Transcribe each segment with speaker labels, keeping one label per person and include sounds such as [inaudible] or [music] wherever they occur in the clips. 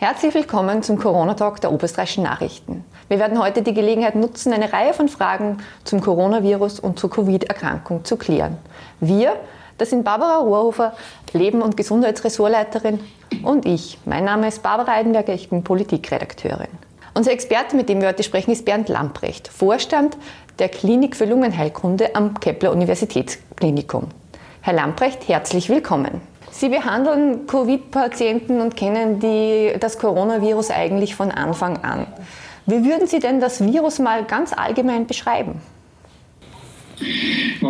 Speaker 1: Herzlich willkommen zum Corona-Talk der Oberösterreichischen Nachrichten. Wir werden heute die Gelegenheit nutzen, eine Reihe von Fragen zum Coronavirus und zur Covid-Erkrankung zu klären. Wir, das sind Barbara Rohrhofer, Leben- und Gesundheitsressortleiterin und ich. Mein Name ist Barbara Eidenberger, ich bin Politikredakteurin. Unser Experte, mit dem wir heute sprechen, ist Bernd Lamprecht, Vorstand der Klinik für Lungenheilkunde am Kepler Universitätsklinikum. Herr Lamprecht, herzlich willkommen. Sie behandeln Covid-Patienten und kennen die, das Coronavirus eigentlich von Anfang an. Wie würden Sie denn das Virus mal ganz allgemein beschreiben?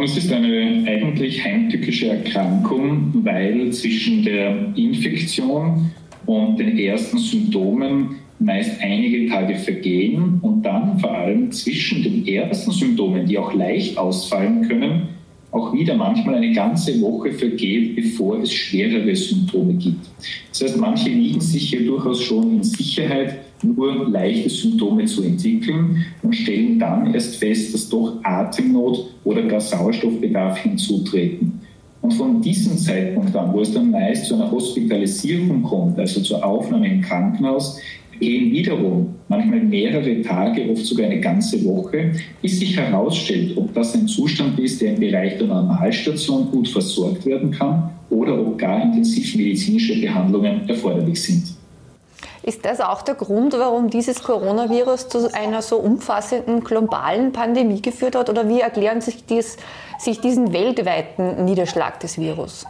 Speaker 2: Es ist eine eigentlich heimtückische Erkrankung, weil zwischen der Infektion und den ersten Symptomen meist einige Tage vergehen und dann vor allem zwischen den ersten Symptomen, die auch leicht ausfallen können, auch wieder manchmal eine ganze Woche vergeht, bevor es schwerere Symptome gibt. Das heißt, manche wiegen sich hier durchaus schon in Sicherheit, nur leichte Symptome zu entwickeln und stellen dann erst fest, dass doch Atemnot oder gar Sauerstoffbedarf hinzutreten. Und von diesem Zeitpunkt an, wo es dann meist zu einer Hospitalisierung kommt, also zur Aufnahme im Krankenhaus, gehen wiederum manchmal mehrere Tage, oft sogar eine ganze Woche, bis sich herausstellt, ob das ein Zustand ist, der im Bereich der Normalstation gut versorgt werden kann oder ob gar intensivmedizinische Behandlungen erforderlich sind.
Speaker 1: Ist das auch der Grund, warum dieses Coronavirus zu einer so umfassenden globalen Pandemie geführt hat? Oder wie erklären sich, dies, sich diesen weltweiten Niederschlag des Virus?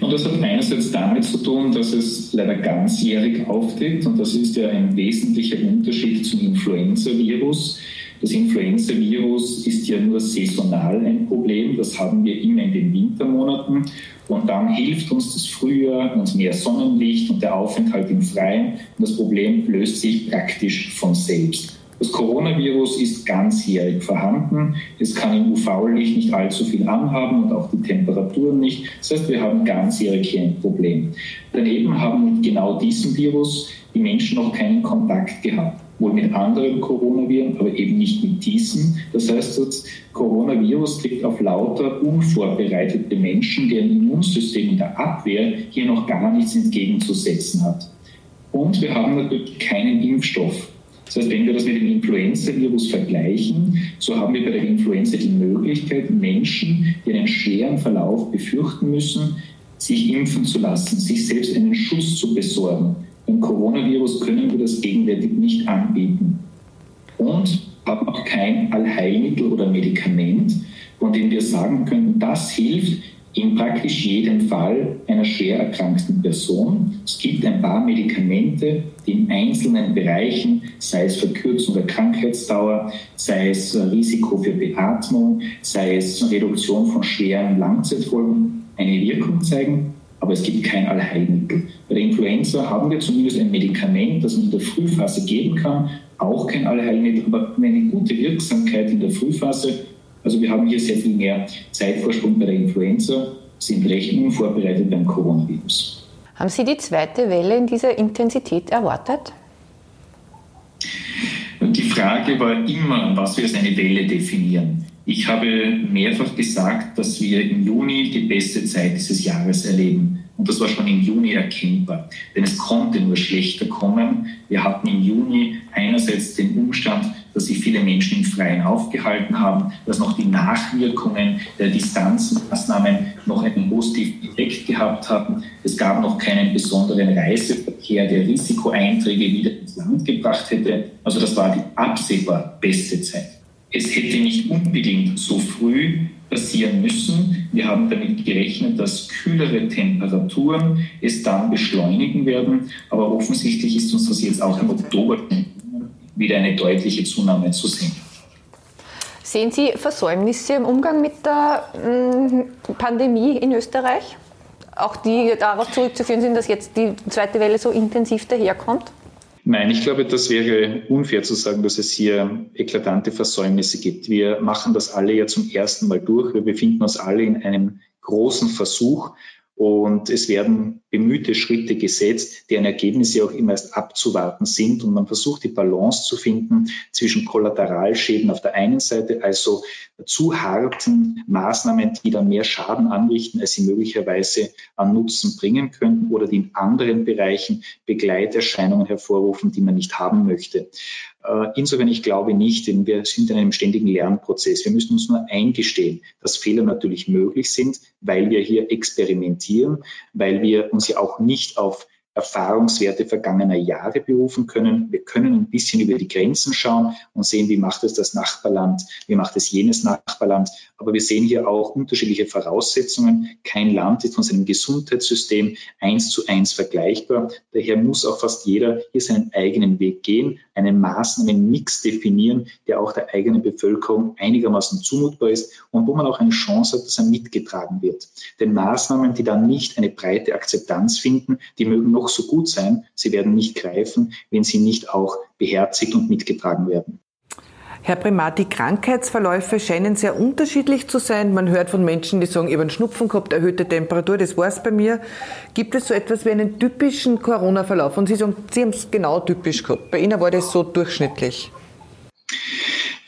Speaker 2: Und das hat einerseits damit zu tun, dass es leider ganzjährig auftritt und das ist ja ein wesentlicher Unterschied zum Influenza-Virus. Das Influenza-Virus ist ja nur saisonal ein Problem, das haben wir immer in den Wintermonaten und dann hilft uns das Frühjahr und mehr Sonnenlicht und der Aufenthalt im Freien und das Problem löst sich praktisch von selbst. Das Coronavirus ist ganzjährig vorhanden. Es kann im UV-Licht nicht allzu viel anhaben und auch die Temperaturen nicht. Das heißt, wir haben ganzjährig hier ein Problem. Daneben haben mit genau diesem Virus die Menschen noch keinen Kontakt gehabt. Wohl mit anderen Coronaviren, aber eben nicht mit diesem. Das heißt, das Coronavirus trifft auf lauter unvorbereitete Menschen, deren Immunsystem in der Abwehr hier noch gar nichts entgegenzusetzen hat. Und wir haben natürlich keinen Impfstoff. Das heißt, wenn wir das mit dem Influenza-Virus vergleichen, so haben wir bei der Influenza die Möglichkeit, Menschen, die einen schweren Verlauf befürchten müssen, sich impfen zu lassen, sich selbst einen Schutz zu besorgen. Beim Coronavirus können wir das gegenwärtig nicht anbieten. Und haben auch kein Allheilmittel oder Medikament, von dem wir sagen können, das hilft in praktisch jedem Fall einer schwer erkrankten Person. Es gibt ein paar Medikamente, die in einzelnen Bereichen, sei es Verkürzung der Krankheitsdauer, sei es Risiko für Beatmung, sei es Reduktion von schweren Langzeitfolgen, eine Wirkung zeigen. Aber es gibt kein Allheilmittel. Bei der Influenza haben wir zumindest ein Medikament, das man in der Frühphase geben kann, auch kein Allheilmittel, aber eine gute Wirksamkeit in der Frühphase also wir haben hier sehr viel mehr Zeitvorsprung bei der Influenza, sind recht unvorbereitet beim Coronavirus.
Speaker 1: Haben Sie die zweite Welle in dieser Intensität erwartet?
Speaker 2: Die Frage war immer, was wir als eine Welle definieren. Ich habe mehrfach gesagt, dass wir im Juni die beste Zeit dieses Jahres erleben. Und das war schon im Juni erkennbar. Denn es konnte nur schlechter kommen. Wir hatten im Juni einerseits den Umstand, dass sich viele Menschen im Freien aufgehalten haben, dass noch die Nachwirkungen der Distanzmaßnahmen noch einen positiven Effekt gehabt haben. Es gab noch keinen besonderen Reiseverkehr, der Risikoeinträge wieder ins Land gebracht hätte. Also das war die absehbar beste Zeit. Es hätte nicht unbedingt so früh passieren müssen. Wir haben damit gerechnet, dass kühlere Temperaturen es dann beschleunigen werden. Aber offensichtlich ist uns das jetzt auch im Oktober wieder eine deutliche Zunahme zu sehen.
Speaker 1: Sehen Sie Versäumnisse im Umgang mit der mm, Pandemie in Österreich? Auch die darauf zurückzuführen sind, dass jetzt die zweite Welle so intensiv daherkommt?
Speaker 2: Nein, ich glaube, das wäre unfair zu sagen, dass es hier eklatante Versäumnisse gibt. Wir machen das alle ja zum ersten Mal durch. Wir befinden uns alle in einem großen Versuch Und es werden bemühte Schritte gesetzt, deren Ergebnisse auch immer erst abzuwarten sind. Und man versucht die Balance zu finden zwischen Kollateralschäden auf der einen Seite, also zu harten Maßnahmen, die dann mehr Schaden anrichten, als sie möglicherweise an Nutzen bringen könnten oder die in anderen Bereichen Begleiterscheinungen hervorrufen, die man nicht haben möchte. Äh, insofern, ich glaube nicht, denn wir sind in einem ständigen Lernprozess. Wir müssen uns nur eingestehen, dass Fehler natürlich möglich sind, weil wir hier experimentieren, weil wir uns ja auch nicht auf Erfahrungswerte vergangener Jahre berufen können. Wir können ein bisschen über die Grenzen schauen und sehen, wie macht es das Nachbarland, wie macht es jenes Nachbarland. Aber wir sehen hier auch unterschiedliche Voraussetzungen. Kein Land ist von seinem Gesundheitssystem eins zu eins vergleichbar. Daher muss auch fast jeder hier seinen eigenen Weg gehen, einen Maßnahmenmix definieren, der auch der eigenen Bevölkerung einigermaßen zumutbar ist und wo man auch eine Chance hat, dass er mitgetragen wird. Denn Maßnahmen, die dann nicht eine breite Akzeptanz finden, die mögen noch so gut sein, sie werden nicht greifen, wenn sie nicht auch beherzigt und mitgetragen werden.
Speaker 1: Herr Primat, die Krankheitsverläufe scheinen sehr unterschiedlich zu sein. Man hört von Menschen, die sagen, ich habe einen Schnupfen gehabt, erhöhte Temperatur, das war es bei mir. Gibt es so etwas wie einen typischen Corona-Verlauf? Und Sie sagen, Sie haben es genau typisch gehabt. Bei Ihnen war das so durchschnittlich.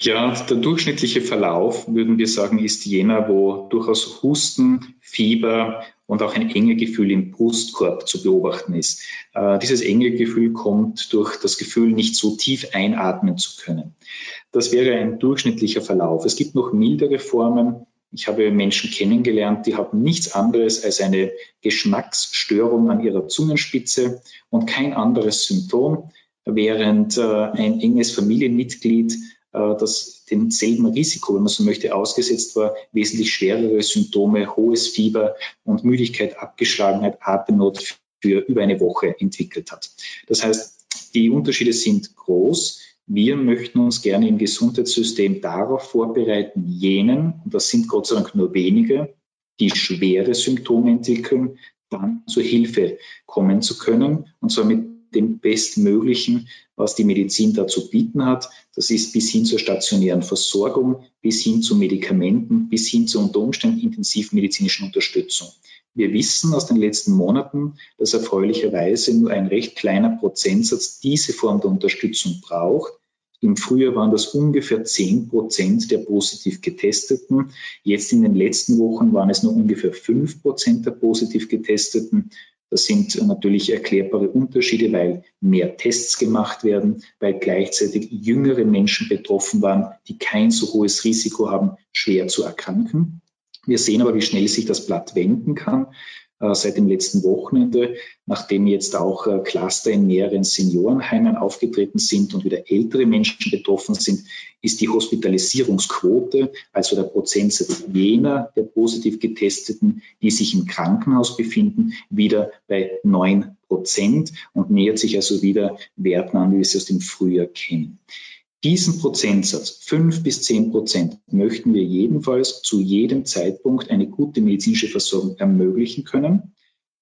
Speaker 2: Ja, der durchschnittliche Verlauf, würden wir sagen, ist jener, wo durchaus Husten, Fieber und auch ein enge Gefühl im Brustkorb zu beobachten ist. Äh, dieses enge Gefühl kommt durch das Gefühl, nicht so tief einatmen zu können. Das wäre ein durchschnittlicher Verlauf. Es gibt noch mildere Formen. Ich habe Menschen kennengelernt, die haben nichts anderes als eine Geschmacksstörung an ihrer Zungenspitze und kein anderes Symptom, während äh, ein enges Familienmitglied äh, das demselben Risiko, wenn man so möchte, ausgesetzt war, wesentlich schwerere Symptome, hohes Fieber und Müdigkeit, Abgeschlagenheit, Atemnot für über eine Woche entwickelt hat. Das heißt, die Unterschiede sind groß. Wir möchten uns gerne im Gesundheitssystem darauf vorbereiten, jenen, und das sind Gott sei Dank nur wenige, die schwere Symptome entwickeln, dann zur Hilfe kommen zu können, und zwar mit dem Bestmöglichen, was die Medizin da zu bieten hat. Das ist bis hin zur stationären Versorgung, bis hin zu Medikamenten, bis hin zu unter Umständen intensivmedizinischen Unterstützung. Wir wissen aus den letzten Monaten, dass erfreulicherweise nur ein recht kleiner Prozentsatz diese Form der Unterstützung braucht. Im Frühjahr waren das ungefähr 10 Prozent der positiv Getesteten. Jetzt in den letzten Wochen waren es nur ungefähr 5 Prozent der positiv Getesteten. Das sind natürlich erklärbare Unterschiede, weil mehr Tests gemacht werden, weil gleichzeitig jüngere Menschen betroffen waren, die kein so hohes Risiko haben, schwer zu erkranken. Wir sehen aber, wie schnell sich das Blatt wenden kann. Äh, seit dem letzten Wochenende, nachdem jetzt auch äh, Cluster in mehreren Seniorenheimen aufgetreten sind und wieder ältere Menschen betroffen sind, ist die Hospitalisierungsquote, also der Prozentsatz jener der positiv Getesteten, die sich im Krankenhaus befinden, wieder bei neun Prozent und nähert sich also wieder Werten an, wie wir sie aus dem Frühjahr kennen. Diesen Prozentsatz, fünf bis zehn Prozent, möchten wir jedenfalls zu jedem Zeitpunkt eine gute medizinische Versorgung ermöglichen können.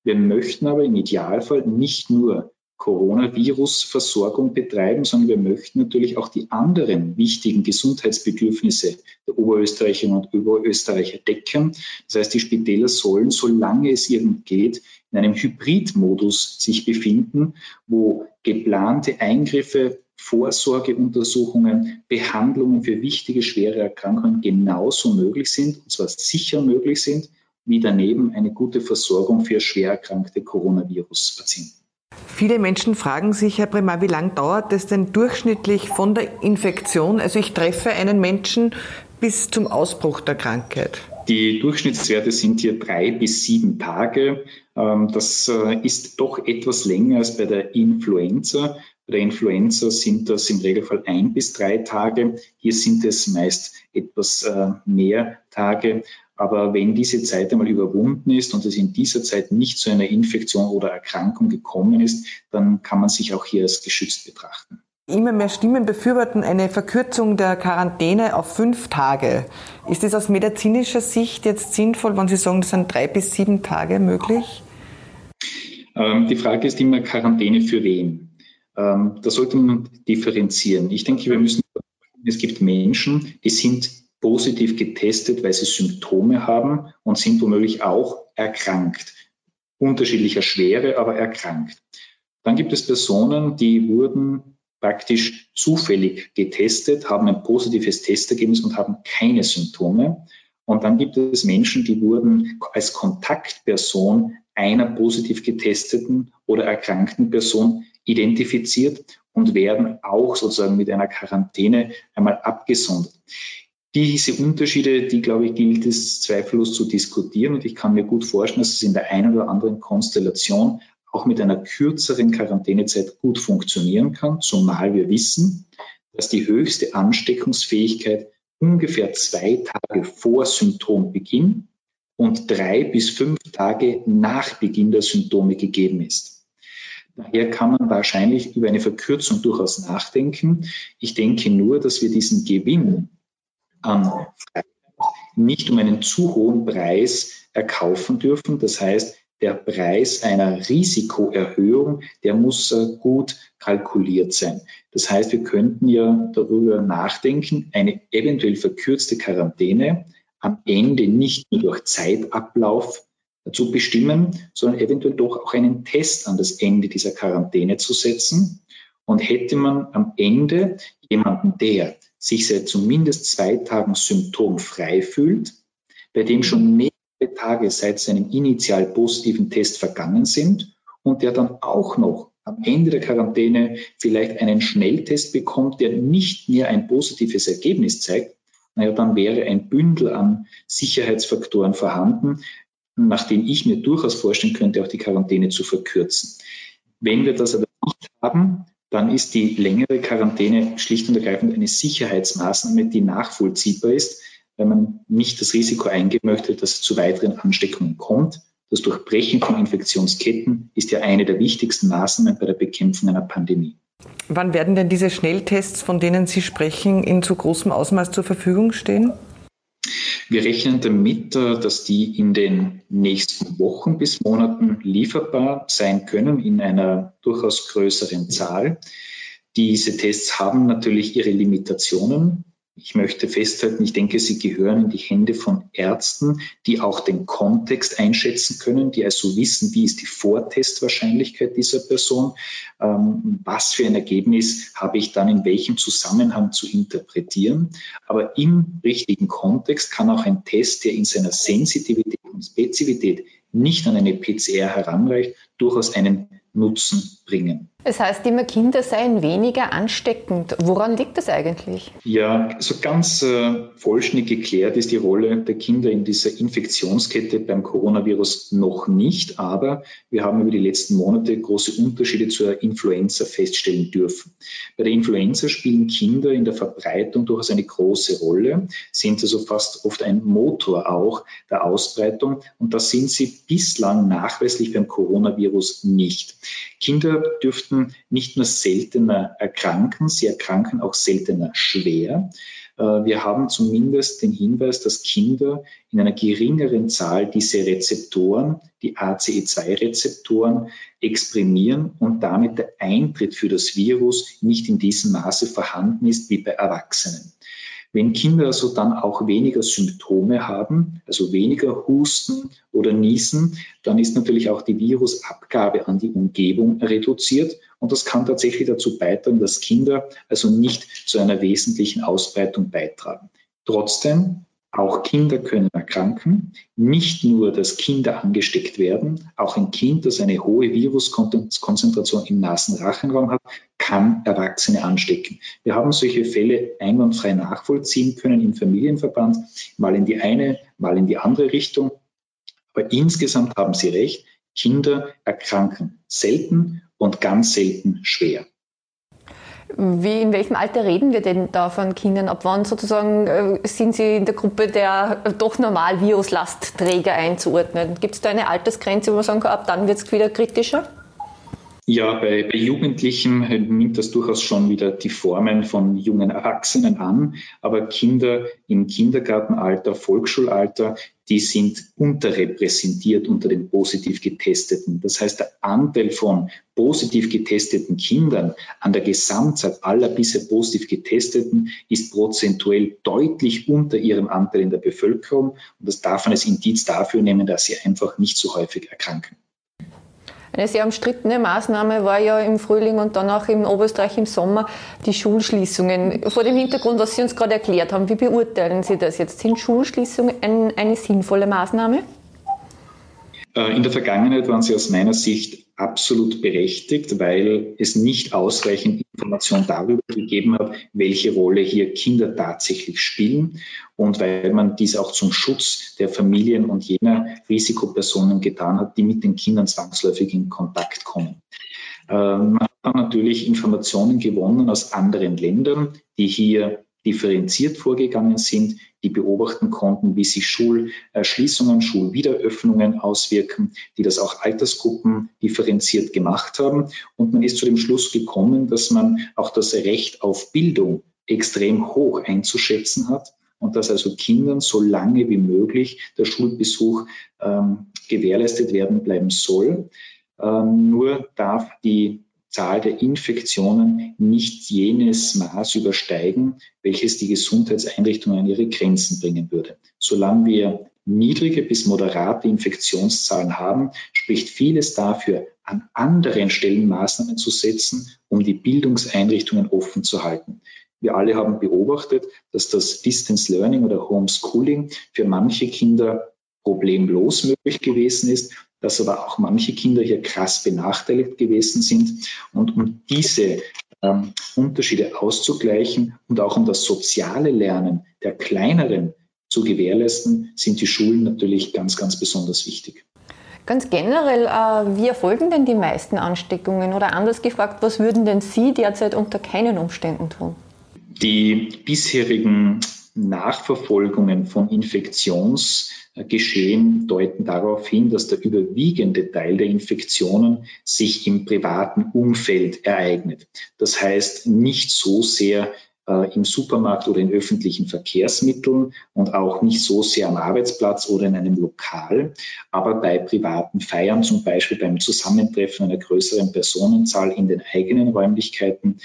Speaker 2: Wir möchten aber im Idealfall nicht nur Coronavirus-Versorgung betreiben, sondern wir möchten natürlich auch die anderen wichtigen Gesundheitsbedürfnisse der Oberösterreicherinnen und Oberösterreicher decken. Das heißt, die Spitäler sollen, solange es irgend geht, in einem Hybridmodus sich befinden, wo geplante Eingriffe Vorsorgeuntersuchungen, Behandlungen für wichtige, schwere Erkrankungen genauso möglich sind, und zwar sicher möglich sind, wie daneben eine gute Versorgung für schwer erkrankte Coronavirus-Patienten.
Speaker 1: Viele Menschen fragen sich, Herr Bremer, wie lange dauert es denn durchschnittlich von der Infektion? Also ich treffe einen Menschen bis zum Ausbruch der Krankheit.
Speaker 2: Die Durchschnittswerte sind hier drei bis sieben Tage. Ähm, das äh, ist doch etwas länger als bei der Influenza. Bei der Influenza sind das im Regelfall ein bis drei Tage. Hier sind es meist etwas äh, mehr Tage. Aber wenn diese Zeit einmal überwunden ist und es in dieser Zeit nicht zu einer Infektion oder Erkrankung gekommen ist, dann kann man sich auch hier als geschützt betrachten.
Speaker 1: Immer mehr Stimmen befürworten eine Verkürzung der Quarantäne auf fünf Tage. Ist es aus medizinischer Sicht jetzt sinnvoll, wenn Sie sagen, das sind drei bis sieben Tage möglich?
Speaker 2: Ähm, die Frage ist immer Quarantäne für wen? Ähm, da sollte man differenzieren. Ich denke, wir müssen, es gibt Menschen, die sind positiv getestet, weil sie Symptome haben und sind womöglich auch erkrankt. unterschiedlicher Schwere, aber erkrankt. Dann gibt es Personen, die wurden praktisch zufällig getestet, haben ein positives Testergebnis und haben keine Symptome. Und dann gibt es Menschen, die wurden als Kontaktperson einer positiv getesteten oder erkrankten Person identifiziert und werden auch sozusagen mit einer Quarantäne einmal abgesondert. Diese Unterschiede, die, glaube ich, gilt es zweifellos zu diskutieren. Und ich kann mir gut vorstellen, dass es in der einen oder anderen Konstellation auch mit einer kürzeren Quarantänezeit gut funktionieren kann, zumal wir wissen, dass die höchste Ansteckungsfähigkeit ungefähr zwei Tage vor Symptombeginn und drei bis fünf Tage nach Beginn der Symptome gegeben ist. Daher kann man wahrscheinlich über eine Verkürzung durchaus nachdenken. Ich denke nur, dass wir diesen Gewinn an Freiheit nicht um einen zu hohen Preis erkaufen dürfen. Das heißt, der Preis einer Risikoerhöhung, der muss äh, gut kalkuliert sein. Das heißt, wir könnten ja darüber nachdenken, eine eventuell verkürzte Quarantäne am Ende nicht nur durch Zeitablauf zu bestimmen, sondern eventuell doch auch einen Test an das Ende dieser Quarantäne zu setzen. Und hätte man am Ende jemanden, der sich seit zumindest zwei Tagen symptomfrei fühlt, bei dem schon mehr Tage seit seinem initial positiven Test vergangen sind und der dann auch noch am Ende der Quarantäne vielleicht einen Schnelltest bekommt, der nicht mehr ein positives Ergebnis zeigt, naja, dann wäre ein Bündel an Sicherheitsfaktoren vorhanden, nach denen ich mir durchaus vorstellen könnte, auch die Quarantäne zu verkürzen. Wenn wir das aber nicht haben, dann ist die längere Quarantäne schlicht und ergreifend eine Sicherheitsmaßnahme, die nachvollziehbar ist, wenn man nicht das Risiko eingehen möchte, dass es zu weiteren Ansteckungen kommt. Das Durchbrechen von Infektionsketten ist ja eine der wichtigsten Maßnahmen bei der Bekämpfung einer Pandemie.
Speaker 3: Wann werden denn diese Schnelltests, von denen Sie sprechen, in zu großem Ausmaß zur Verfügung stehen?
Speaker 2: Wir rechnen damit, äh, dass die in den nächsten Wochen bis Monaten lieferbar sein können in einer durchaus größeren Zahl. Diese Tests haben natürlich ihre Limitationen. Ich möchte festhalten, ich denke, sie gehören in die Hände von Ärzten, die auch den Kontext einschätzen können, die also wissen, wie ist die Vortestwahrscheinlichkeit dieser Person, ähm, was für ein Ergebnis habe ich dann in welchem Zusammenhang zu interpretieren. Aber im richtigen Kontext kann auch ein Test, der in seiner Sensitivität und Spezifität nicht an eine PCR heranreicht, durchaus einen Nutzen bringen.
Speaker 1: Es heißt immer, Kinder seien weniger ansteckend. Woran liegt das eigentlich?
Speaker 2: Ja, so ganz äh, vollständig geklärt ist die Rolle der Kinder in dieser Infektionskette beim Coronavirus noch nicht, aber wir haben über die letzten Monate große Unterschiede zur Influenza feststellen dürfen. Bei der Influenza spielen Kinder in der Verbreitung durchaus eine große Rolle, sind also fast oft ein Motor auch der Ausbreitung und das sind sie bislang nachweislich beim Coronavirus nicht. Kinder dürften nicht nur seltener erkranken, sie erkranken auch seltener schwer. Äh, wir haben zumindest den Hinweis, dass Kinder in einer geringeren Zahl diese Rezeptoren, die ACE2-Rezeptoren, exprimieren und damit der Eintritt für das Virus nicht in diesem Maße vorhanden ist wie bei Erwachsenen. Wenn Kinder also dann auch weniger Symptome haben, also weniger Husten oder Niesen, dann ist natürlich auch die Virusabgabe an die Umgebung reduziert. Und das kann tatsächlich dazu beitragen, dass Kinder also nicht zu einer wesentlichen Ausbreitung beitragen. Trotzdem auch Kinder können erkranken. Nicht nur, dass Kinder angesteckt werden, auch ein Kind, das eine hohe Viruskonzentration im Nasenrachenraum hat, kann Erwachsene anstecken. Wir haben solche Fälle einwandfrei nachvollziehen können im Familienverband, mal in die eine, mal in die andere Richtung. Aber insgesamt haben Sie recht, Kinder erkranken selten und ganz selten schwer.
Speaker 1: Wie, in welchem Alter reden wir denn da von Kindern? Ab wann sozusagen äh, sind sie in der Gruppe der doch normal Viruslastträger einzuordnen? Gibt es da eine Altersgrenze, wo man sagen kann, ab dann wird es wieder kritischer?
Speaker 2: Ja, bei, bei Jugendlichen nimmt das durchaus schon wieder die Formen von jungen Erwachsenen an. Aber Kinder im Kindergartenalter, Volksschulalter, die sind unterrepräsentiert unter den positiv Getesteten. Das heißt, der Anteil von positiv getesteten Kindern an der Gesamtzahl aller bisher positiv Getesteten ist prozentuell deutlich unter ihrem Anteil in der Bevölkerung. Und das darf man als Indiz dafür nehmen, dass sie einfach nicht so häufig erkranken.
Speaker 1: Eine sehr umstrittene Maßnahme war ja im Frühling und dann auch in Oberösterreich im Sommer die Schulschließungen. Vor dem Hintergrund, was Sie uns gerade erklärt haben, wie beurteilen Sie das jetzt? Sind Schulschließungen ein, eine sinnvolle Maßnahme?
Speaker 2: Äh, in der Vergangenheit waren sie aus meiner Sicht absolut berechtigt, weil es nicht ausreichend Information darüber gegeben hat, welche Rolle hier Kinder tatsächlich spielen und weil man dies auch zum Schutz der Familien und jener Risikopersonen getan hat, die mit den Kindern zwangsläufig in Kontakt kommen. Ähm, man hat dann natürlich Informationen gewonnen aus anderen Ländern, die hier differenziert vorgegangen sind, die beobachten konnten, wie sich Schulschließungen, Schulwiederöffnungen auswirken, die das auch Altersgruppen differenziert gemacht haben. Und man ist zu dem Schluss gekommen, dass man auch das Recht auf Bildung extrem hoch einzuschätzen hat und dass also Kindern so lange wie möglich der Schulbesuch ähm, gewährleistet werden bleiben soll. Ähm, nur darf die Zahl der Infektionen nicht jenes Maß übersteigen, welches die Gesundheitseinrichtungen an ihre Grenzen bringen würde. Solange wir niedrige bis moderate Infektionszahlen haben, spricht vieles dafür, an anderen Stellen Maßnahmen zu setzen, um die Bildungseinrichtungen offen zu halten. Wir alle haben beobachtet, dass das Distance Learning oder Homeschooling für manche Kinder problemlos möglich gewesen ist dass aber auch manche Kinder hier krass benachteiligt gewesen sind. Und um diese ähm, Unterschiede auszugleichen und auch um das soziale Lernen der Kleineren zu gewährleisten, sind die Schulen natürlich ganz, ganz besonders wichtig.
Speaker 1: Ganz generell, äh, wie erfolgen denn die meisten Ansteckungen? Oder anders gefragt, was würden denn Sie derzeit unter keinen Umständen tun?
Speaker 2: Die bisherigen Nachverfolgungen von Infektionsgeschehen deuten darauf hin, dass der überwiegende Teil der Infektionen sich im privaten Umfeld ereignet. Das heißt nicht so sehr im Supermarkt oder in öffentlichen Verkehrsmitteln und auch nicht so sehr am Arbeitsplatz oder in einem Lokal, aber bei privaten Feiern, zum Beispiel beim Zusammentreffen einer größeren Personenzahl in den eigenen Räumlichkeiten,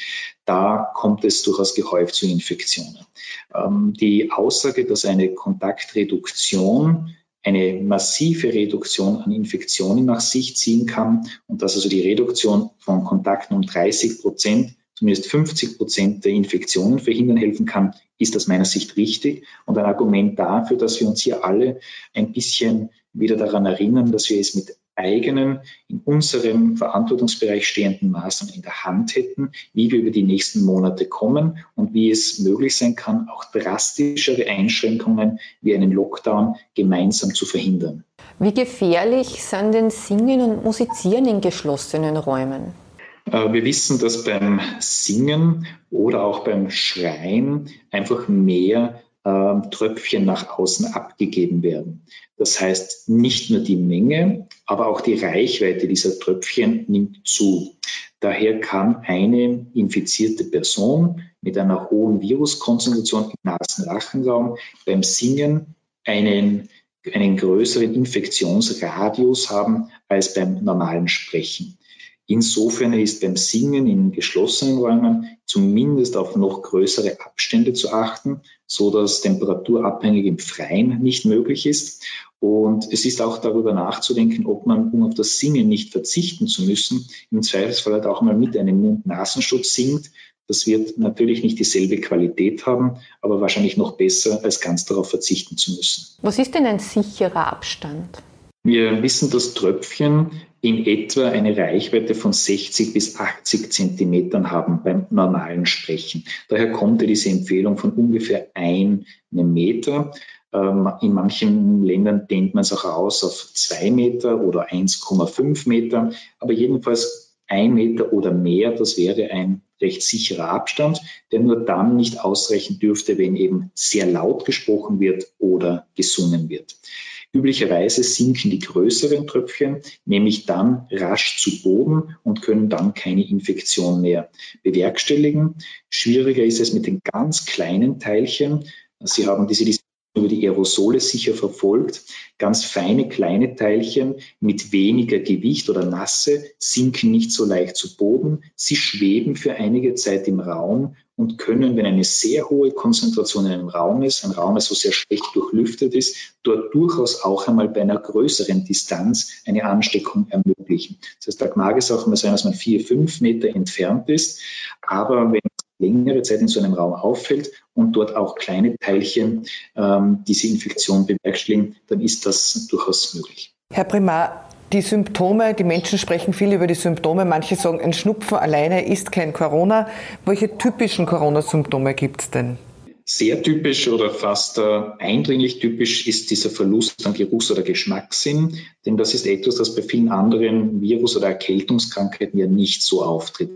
Speaker 2: da kommt es durchaus gehäuft zu Infektionen. Ähm, die Aussage, dass eine Kontaktreduktion eine massive Reduktion an Infektionen nach sich ziehen kann und dass also die Reduktion von Kontakten um 30 Prozent zumindest 50 Prozent der Infektionen verhindern helfen kann, ist aus meiner Sicht richtig und ein Argument dafür, dass wir uns hier alle ein bisschen wieder daran erinnern, dass wir es mit eigenen, in unserem Verantwortungsbereich stehenden Maßnahmen in der Hand hätten, wie wir über die nächsten Monate kommen und wie es möglich sein kann, auch drastischere Einschränkungen wie einen Lockdown gemeinsam zu verhindern.
Speaker 1: Wie gefährlich sind denn Singen und Musizieren in geschlossenen Räumen?
Speaker 2: Äh, wir wissen, dass beim Singen oder auch beim Schreien einfach mehr äh, Tröpfchen nach außen abgegeben werden. Das heißt, nicht nur die Menge, aber auch die Reichweite dieser Tröpfchen nimmt zu. Daher kann eine infizierte Person mit einer hohen Viruskonzentration im Nasenrachenraum beim Singen einen, einen größeren Infektionsradius haben als beim normalen Sprechen. Insofern ist beim Singen in geschlossenen Räumen zumindest auf noch größere Abstände zu achten, so dass temperaturabhängig im Freien nicht möglich ist. Und es ist auch darüber nachzudenken, ob man, um auf das Singen nicht verzichten zu müssen, im Zweifelsfall halt auch mal mit einem Mund-Nasenschutz singt. Das wird natürlich nicht dieselbe Qualität haben, aber wahrscheinlich noch besser, als ganz darauf verzichten zu müssen.
Speaker 1: Was ist denn ein sicherer Abstand?
Speaker 2: Wir wissen, dass Tröpfchen in etwa eine Reichweite von 60 bis 80 Zentimetern haben beim normalen Sprechen. Daher kommt diese Empfehlung von ungefähr einem Meter. Ähm, in manchen Ländern dehnt man es auch aus auf zwei Meter oder 1,5 Meter. Aber jedenfalls ein Meter oder mehr, das wäre ein recht sicherer Abstand, der nur dann nicht ausreichen dürfte, wenn eben sehr laut gesprochen wird oder gesungen wird. Üblicherweise sinken die größeren Tröpfchen nämlich dann rasch zu Boden und können dann keine Infektion mehr bewerkstelligen. Schwieriger ist es mit den ganz kleinen Teilchen. Sie haben diese über die Aerosole sicher verfolgt. Ganz feine kleine Teilchen mit weniger Gewicht oder Masse sinken nicht so leicht zu Boden. Sie schweben für einige Zeit im Raum und können, wenn eine sehr hohe Konzentration in einem Raum ist, ein Raum, der so sehr schlecht durchlüftet ist, dort durchaus auch einmal bei einer größeren Distanz eine Ansteckung ermöglichen. Das heißt, da mag es auch mal sein, dass man vier, fünf Meter entfernt ist. Aber wenn längere Zeit in so einem Raum auffällt und dort auch kleine Teilchen ähm, diese Infektion bewerkstelligen, dann ist das durchaus möglich.
Speaker 3: Herr Primar, die Symptome, die Menschen sprechen viel über die Symptome. Manche sagen, ein Schnupfen alleine ist kein Corona. Welche typischen Corona-Symptome gibt es denn?
Speaker 2: Sehr typisch oder fast äh, eindringlich typisch ist dieser Verlust an Geruchs- oder Geschmackssinn, denn das ist etwas, das bei vielen anderen Virus- oder Erkältungskrankheiten ja nicht so auftritt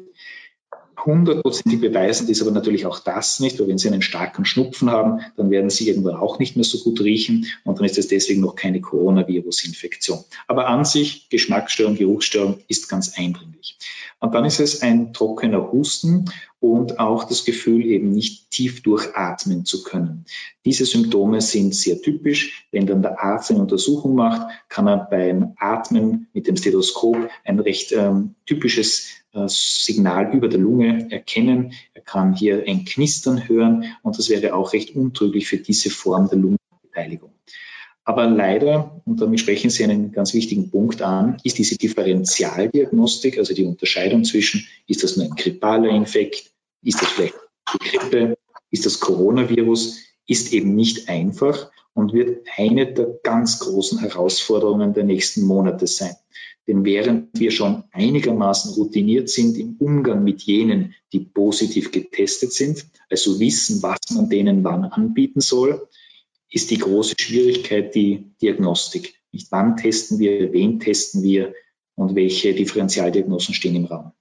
Speaker 2: hundertprozentig beweisen ist aber natürlich auch das nicht, weil wenn Sie einen starken Schnupfen haben, dann werden Sie irgendwann auch nicht mehr so gut riechen und dann ist es deswegen noch keine Coronavirus-Infektion. Aber an sich, Geschmacksstörung, Geruchsstörung ist ganz eindringlich. Und dann ist es ein trockener Husten und auch das Gefühl, eben nicht tief durchatmen zu können. Diese Symptome sind sehr typisch. Wenn dann der Arzt eine Untersuchung macht, kann er beim Atmen mit dem Stethoskop ein recht ähm, typisches Signal über der Lunge erkennen. Er kann hier ein Knistern hören und das wäre auch recht untrüglich für diese Form der Lungenbeteiligung. Aber leider, und damit sprechen Sie einen ganz wichtigen Punkt an, ist diese Differentialdiagnostik, also die Unterscheidung zwischen, ist das nur ein grippaler Infekt, ist das vielleicht die Grippe, ist das Coronavirus, ist eben nicht einfach und wird eine der ganz großen Herausforderungen der nächsten Monate sein. Denn während wir schon einigermaßen routiniert sind im Umgang mit jenen, die positiv getestet sind, also wissen, was man denen wann anbieten soll, ist die große Schwierigkeit die Diagnostik. Nicht wann testen wir, wen testen wir und welche Differentialdiagnosen stehen im Raum.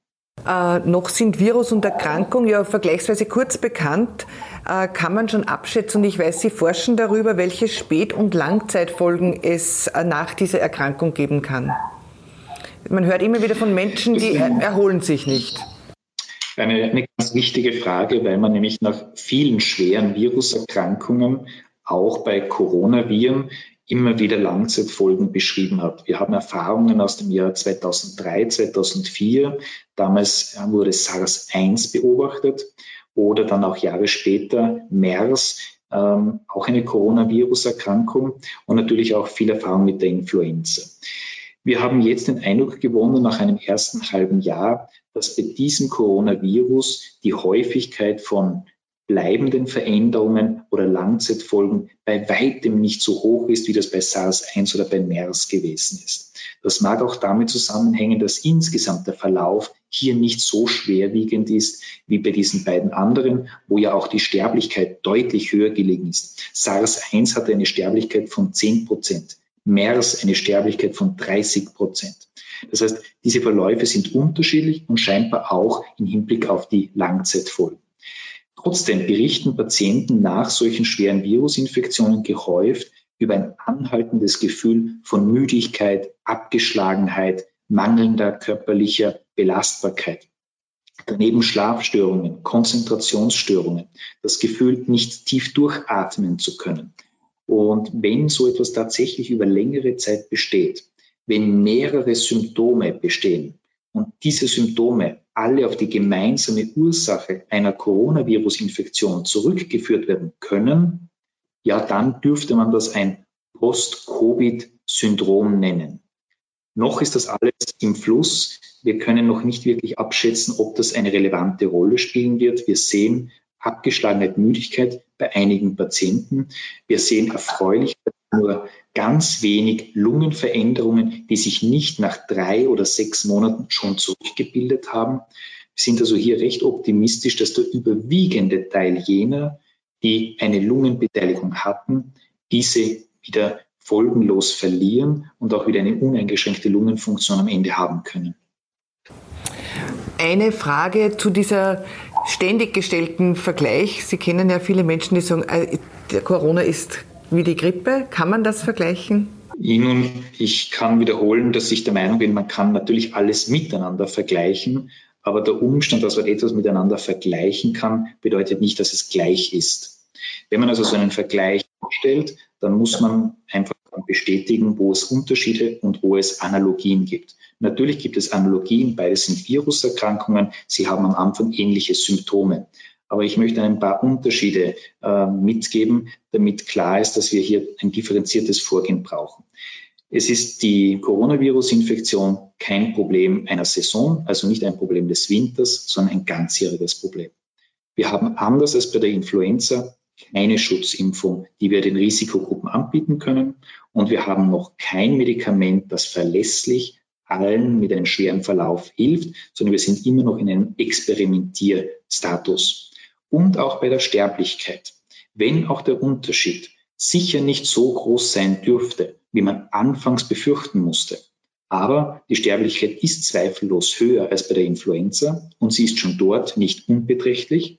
Speaker 3: Äh, noch sind Virus und Erkrankung ja vergleichsweise kurz bekannt. Äh, kann man schon abschätzen, und ich weiß, Sie forschen darüber, welche Spät- und Langzeitfolgen es äh, nach dieser Erkrankung geben kann? Man hört immer wieder von Menschen, die erholen sich nicht.
Speaker 2: Eine, eine ganz wichtige Frage, weil man nämlich nach vielen schweren Viruserkrankungen auch bei Coronaviren immer wieder Langzeitfolgen beschrieben hat. Wir haben Erfahrungen aus dem Jahr 2003, 2004. Damals wurde SARS-1 beobachtet oder dann auch Jahre später MERS, ähm, auch eine Coronavirus-Erkrankung und natürlich auch viel Erfahrung mit der Influenza. Wir haben jetzt den Eindruck gewonnen nach einem ersten halben Jahr, dass bei diesem Coronavirus die Häufigkeit von bleibenden Veränderungen oder Langzeitfolgen bei weitem nicht so hoch ist, wie das bei SARS-1 oder bei MERS gewesen ist. Das mag auch damit zusammenhängen, dass insgesamt der Verlauf hier nicht so schwerwiegend ist wie bei diesen beiden anderen, wo ja auch die Sterblichkeit deutlich höher gelegen ist. SARS-1 hatte eine Sterblichkeit von 10 Prozent. MERS eine Sterblichkeit von 30 Prozent. Das heißt, diese Verläufe sind unterschiedlich und scheinbar auch im Hinblick auf die Langzeitfolgen. Trotzdem berichten Patienten nach solchen schweren Virusinfektionen gehäuft über ein anhaltendes Gefühl von Müdigkeit, Abgeschlagenheit, mangelnder körperlicher Belastbarkeit. Daneben Schlafstörungen, Konzentrationsstörungen, das Gefühl, nicht tief durchatmen zu können, und wenn so etwas tatsächlich über längere Zeit besteht, wenn mehrere Symptome bestehen und diese Symptome alle auf die gemeinsame Ursache einer Coronavirus-Infektion zurückgeführt werden können, ja, dann dürfte man das ein Post-Covid-Syndrom nennen. Noch ist das alles im Fluss. Wir können noch nicht wirklich abschätzen, ob das eine relevante Rolle spielen wird. Wir sehen, Abgeschlagenheit, Müdigkeit bei einigen Patienten. Wir sehen erfreulich nur ganz wenig Lungenveränderungen, die sich nicht nach drei oder sechs Monaten schon zurückgebildet haben. Wir sind also hier recht optimistisch, dass der überwiegende Teil jener, die eine Lungenbeteiligung hatten, diese wieder folgenlos verlieren und auch wieder eine uneingeschränkte Lungenfunktion am Ende haben können.
Speaker 3: Eine Frage zu dieser ständig gestellten Vergleich. Sie kennen ja viele Menschen, die sagen, äh, Corona ist wie die Grippe. Kann man das vergleichen?
Speaker 2: Nun, ich kann wiederholen, dass ich der Meinung bin, man kann natürlich alles miteinander vergleichen, aber der Umstand, dass man etwas miteinander vergleichen kann, bedeutet nicht, dass es gleich ist. Wenn man also so einen Vergleich vorstellt, dann muss man einfach bestätigen, wo es Unterschiede und wo es Analogien gibt. Natürlich gibt es Analogien, beides sind Viruserkrankungen, sie haben am Anfang ähnliche Symptome. Aber ich möchte ein paar Unterschiede äh, mitgeben, damit klar ist, dass wir hier ein differenziertes Vorgehen brauchen. Es ist die Coronavirus-Infektion kein Problem einer Saison, also nicht ein Problem des Winters, sondern ein ganzjähriges Problem. Wir haben anders als bei der Influenza keine Schutzimpfung, die wir den Risikogruppen anbieten können. Und wir haben noch kein Medikament, das verlässlich allen mit einem schweren Verlauf hilft, sondern wir sind immer noch in einem Experimentierstatus und auch bei der Sterblichkeit. Wenn auch der Unterschied sicher nicht so groß sein dürfte, wie man anfangs befürchten musste. Aber die Sterblichkeit ist zweifellos höher als bei der Influenza und sie ist schon dort nicht unbeträchtlich.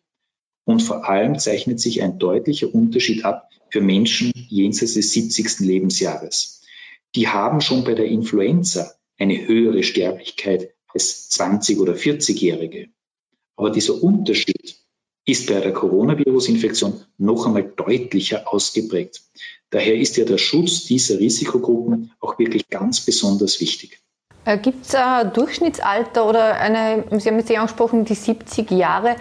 Speaker 2: Und vor allem zeichnet sich ein deutlicher Unterschied ab für Menschen jenseits des 70. Lebensjahres. Die haben schon bei der Influenza eine höhere Sterblichkeit als 20- oder 40-Jährige. Aber dieser Unterschied ist bei der Coronavirus-Infektion noch einmal deutlicher ausgeprägt. Daher ist ja der Schutz dieser Risikogruppen auch wirklich ganz besonders wichtig.
Speaker 1: Äh, Gibt es ein Durchschnittsalter oder eine, Sie haben jetzt ja angesprochen, die 70 Jahre.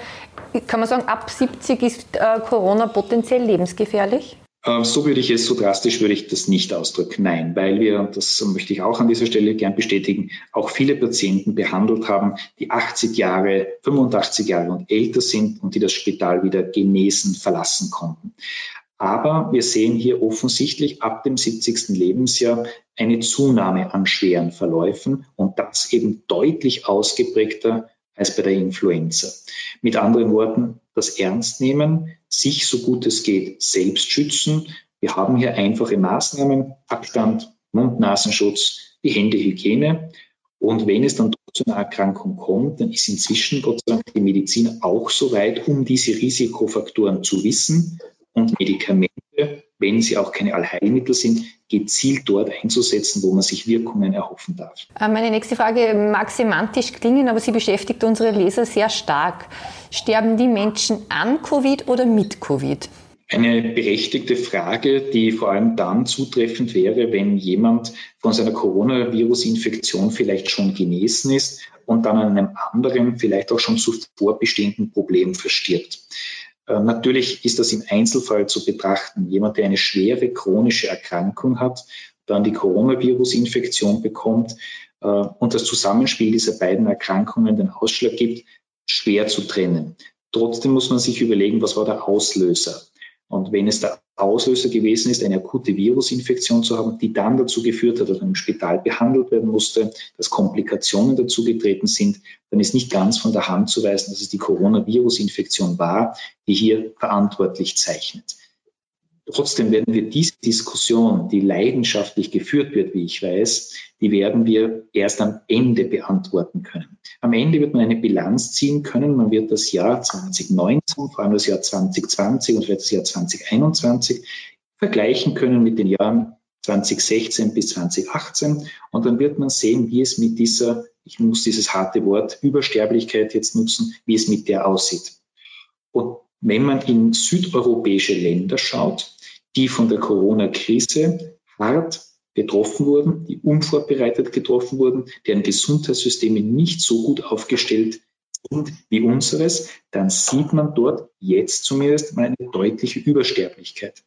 Speaker 1: Kann man sagen, ab 70 ist äh, Corona potenziell lebensgefährlich?
Speaker 2: Äh, so würde ich es, so drastisch würde ich das nicht ausdrücken. Nein, weil wir, das möchte ich auch an dieser Stelle gern bestätigen, auch viele Patienten behandelt haben, die 80 Jahre, 85 Jahre und älter sind und die das Spital wieder genesen verlassen konnten. Aber wir sehen hier offensichtlich ab dem 70. Lebensjahr eine Zunahme an schweren Verläufen und das eben deutlich ausgeprägter als bei der Influenza. Mit anderen Worten, das Ernst nehmen, sich so gut es geht selbst schützen. Wir haben hier einfache Maßnahmen, Abstand, Mund-Nasenschutz, die Händehygiene. Und wenn es dann zu einer Erkrankung kommt, dann ist inzwischen Gott sei Dank die Medizin auch so weit, um diese Risikofaktoren zu wissen und Medikamente, wenn sie auch keine Allheilmittel sind, gezielt dort einzusetzen, wo man sich Wirkungen erhoffen darf.
Speaker 1: Äh, meine nächste Frage mag semantisch klingen, aber sie beschäftigt unsere Leser sehr stark. Sterben die Menschen an Covid oder mit Covid?
Speaker 2: Eine berechtigte Frage, die vor allem dann zutreffend wäre, wenn jemand von seiner Coronavirus-Infektion vielleicht schon genesen ist und dann an einem anderen, vielleicht auch schon zuvor bestehenden Problem verstirbt. Äh, natürlich ist das im Einzelfall zu betrachten. Jemand, der eine schwere chronische Erkrankung hat, dann die Coronavirus-Infektion bekommt äh, und das Zusammenspiel dieser beiden Erkrankungen den Ausschlag gibt, schwer zu trennen. Trotzdem muss man sich überlegen, was war der Auslöser? Und wenn es der Auslöser gewesen ist, eine akute Virusinfektion zu haben, die dann dazu geführt hat, dass man im Spital behandelt werden musste, dass Komplikationen dazugetreten sind, dann ist nicht ganz von der Hand zu weisen, dass es die Coronavirus-Infektion war, die hier verantwortlich zeichnet. Trotzdem werden wir diese Diskussion, die leidenschaftlich geführt wird, wie ich weiß, die werden wir erst am Ende beantworten können. Am Ende wird man eine Bilanz ziehen können. Man wird das Jahr 2019, vor allem das Jahr 2020 und vielleicht das Jahr 2021 vergleichen können mit den Jahren 2016 bis 2018. Und dann wird man sehen, wie es mit dieser, ich muss dieses harte Wort Übersterblichkeit jetzt nutzen, wie es mit der aussieht. Und wenn man in südeuropäische Länder schaut, die von der Corona-Krise hart getroffen wurden, die unvorbereitet getroffen wurden, deren Gesundheitssysteme nicht so gut aufgestellt sind wie unseres, dann sieht man dort jetzt zumindest mal eine deutliche Übersterblichkeit.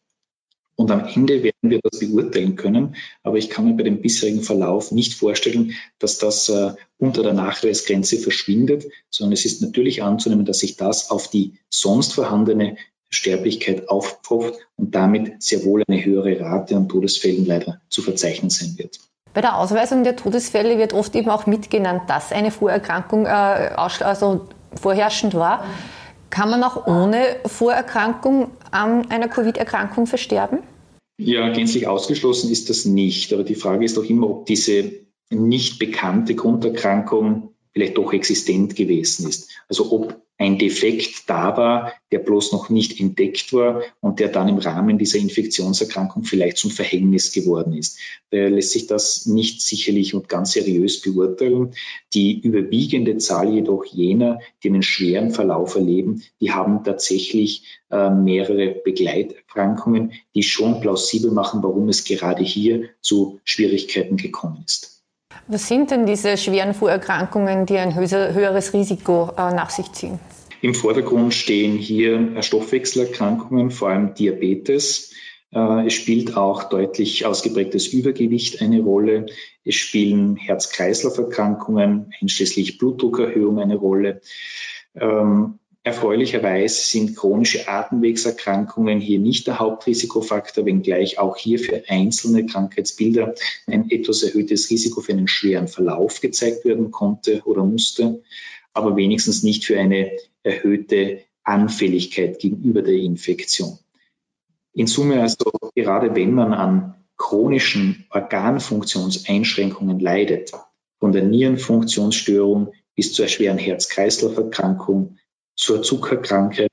Speaker 2: Und am Ende werden wir das beurteilen können. Aber ich kann mir bei dem bisherigen Verlauf nicht vorstellen, dass das äh, unter der Nachweisgrenze verschwindet, sondern es ist natürlich anzunehmen, dass sich das auf die sonst vorhandene Sterblichkeit aufpfropft und damit sehr wohl eine höhere Rate an Todesfällen leider zu verzeichnen sein wird.
Speaker 1: Bei der Ausweisung der Todesfälle wird oft eben auch mitgenannt, dass eine Vorerkrankung äh, also vorherrschend war. Kann man auch ohne Vorerkrankung an einer Covid-Erkrankung versterben?
Speaker 2: Ja, gänzlich ausgeschlossen ist das nicht. Aber die Frage ist doch immer, ob diese nicht bekannte Grunderkrankung vielleicht doch existent gewesen ist. Also ob ein Defekt da war, der bloß noch nicht entdeckt war und der dann im Rahmen dieser Infektionserkrankung vielleicht zum Verhängnis geworden ist. Daher lässt sich das nicht sicherlich und ganz seriös beurteilen. Die überwiegende Zahl jedoch jener, die einen schweren Verlauf erleben, die haben tatsächlich äh, mehrere Begleiterkrankungen, die schon plausibel machen, warum es gerade hier zu Schwierigkeiten gekommen ist.
Speaker 1: Was sind denn diese schweren Vorerkrankungen, die ein höheres Risiko äh, nach sich ziehen?
Speaker 2: Im Vordergrund stehen hier Stoffwechselerkrankungen, vor allem Diabetes. Äh, es spielt auch deutlich ausgeprägtes Übergewicht eine Rolle. Es spielen Herz-Kreislauf-Erkrankungen, einschließlich Blutdruckerhöhung eine Rolle. Ähm, Erfreulicherweise sind chronische Atemwegserkrankungen hier nicht der Hauptrisikofaktor, wenngleich auch hier für einzelne Krankheitsbilder ein etwas erhöhtes Risiko für einen schweren Verlauf gezeigt werden konnte oder musste, aber wenigstens nicht für eine erhöhte Anfälligkeit gegenüber der Infektion. In Summe also, gerade wenn man an chronischen Organfunktionseinschränkungen leidet, von der Nierenfunktionsstörung bis zur schweren Herz-Kreislauf-Erkrankung, zur Zuckerkrankheit,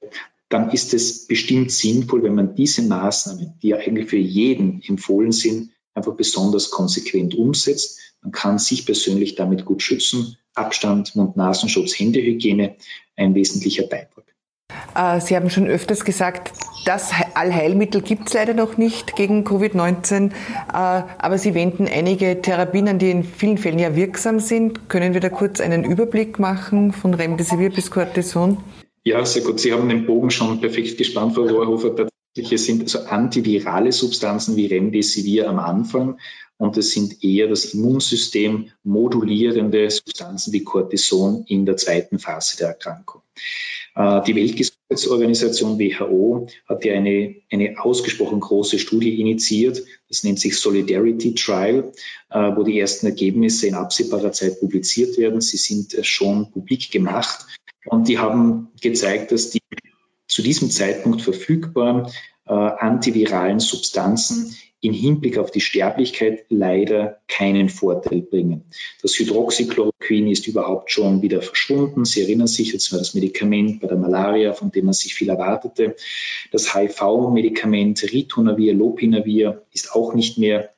Speaker 2: dann ist es bestimmt sinnvoll, wenn man diese Maßnahmen, die ja eigentlich für jeden empfohlen sind, einfach besonders konsequent umsetzt. Man kann sich persönlich damit gut schützen. Abstand, Mund-Nasenschutz, Händehygiene, ein wesentlicher Beitrag.
Speaker 3: Äh, Sie haben schon öfters gesagt, das Allheilmittel gibt es leider noch nicht gegen Covid-19, äh, aber Sie wenden einige Therapien an, die in vielen Fällen ja wirksam sind. Können wir da kurz einen Überblick machen von Remdesivir bis Cortison?
Speaker 2: Ja, sehr gut. Sie haben den Bogen schon perfekt gespannt, Frau Rohrhofer. Tatsächlich sind also antivirale Substanzen wie Remdesivir am Anfang und es sind eher das Immunsystem modulierende Substanzen wie Cortison in der zweiten Phase der Erkrankung. Äh, die Weltgesundheitsorganisation WHO hat ja eine, eine ausgesprochen große Studie initiiert. Das nennt sich Solidarity Trial, äh, wo die ersten Ergebnisse in absehbarer Zeit publiziert werden. Sie sind äh, schon publik gemacht und die haben gezeigt, dass die zu diesem Zeitpunkt verfügbaren antiviralen Substanzen in Hinblick auf die Sterblichkeit leider keinen Vorteil bringen. Das Hydroxychloroquin ist überhaupt schon wieder verschwunden. Sie erinnern sich, das war das Medikament bei der Malaria, von dem man sich viel erwartete. Das HIV-Medikament Ritonavir, Lopinavir ist auch nicht mehr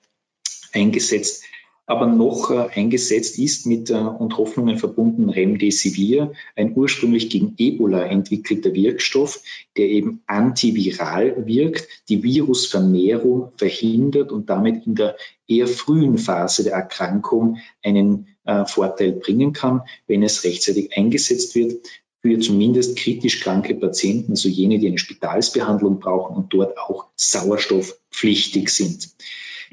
Speaker 2: eingesetzt aber noch äh, eingesetzt ist mit äh, und Hoffnungen verbunden Remdesivir, ein ursprünglich gegen Ebola entwickelter Wirkstoff, der eben antiviral wirkt, die Virusvermehrung verhindert und damit in der eher frühen Phase der Erkrankung einen äh, Vorteil bringen kann, wenn es rechtzeitig eingesetzt wird für zumindest kritisch kranke Patienten, also jene, die eine Spitalsbehandlung brauchen und dort auch sauerstoffpflichtig sind.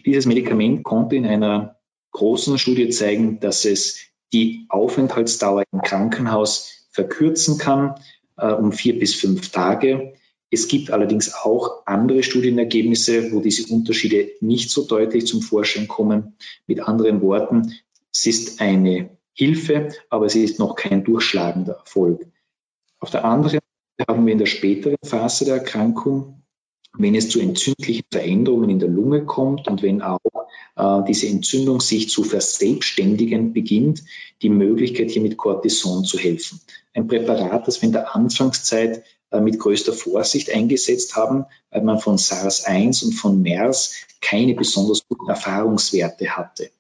Speaker 2: Dieses Medikament konnte in einer großen Studie zeigen, dass es die Aufenthaltsdauer im Krankenhaus verkürzen kann äh, um vier bis fünf Tage. Es gibt allerdings auch andere Studienergebnisse, wo diese Unterschiede nicht so deutlich zum Vorschein kommen. Mit anderen Worten, es ist eine Hilfe, aber es ist noch kein durchschlagender Erfolg. Auf der anderen Seite haben wir in der späteren Phase der Erkrankung wenn es zu entzündlichen Veränderungen in der Lunge kommt und wenn auch diese Entzündung sich zu verselbstständigen beginnt, die Möglichkeit, hier mit Cortison zu helfen. Ein Präparat, das wir in der Anfangszeit äh, mit größter Vorsicht eingesetzt haben, weil man von SARS-1 und von MERS keine besonders guten Erfahrungswerte hatte.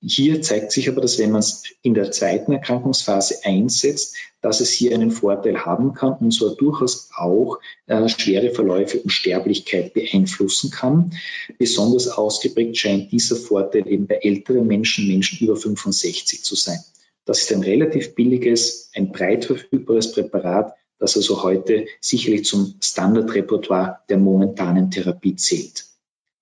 Speaker 2: Hier zeigt sich aber, dass wenn man es in der zweiten Erkrankungsphase einsetzt, dass es hier einen Vorteil haben kann und zwar durchaus auch äh, schwere Verläufe und Sterblichkeit beeinflussen kann. Besonders ausgeprägt scheint dieser Vorteil eben bei älteren Menschen, Menschen über 65 zu sein. Das ist ein relativ billiges, ein breit verfügbares Präparat, das also heute sicherlich zum Standardrepertoire der momentanen Therapie zählt.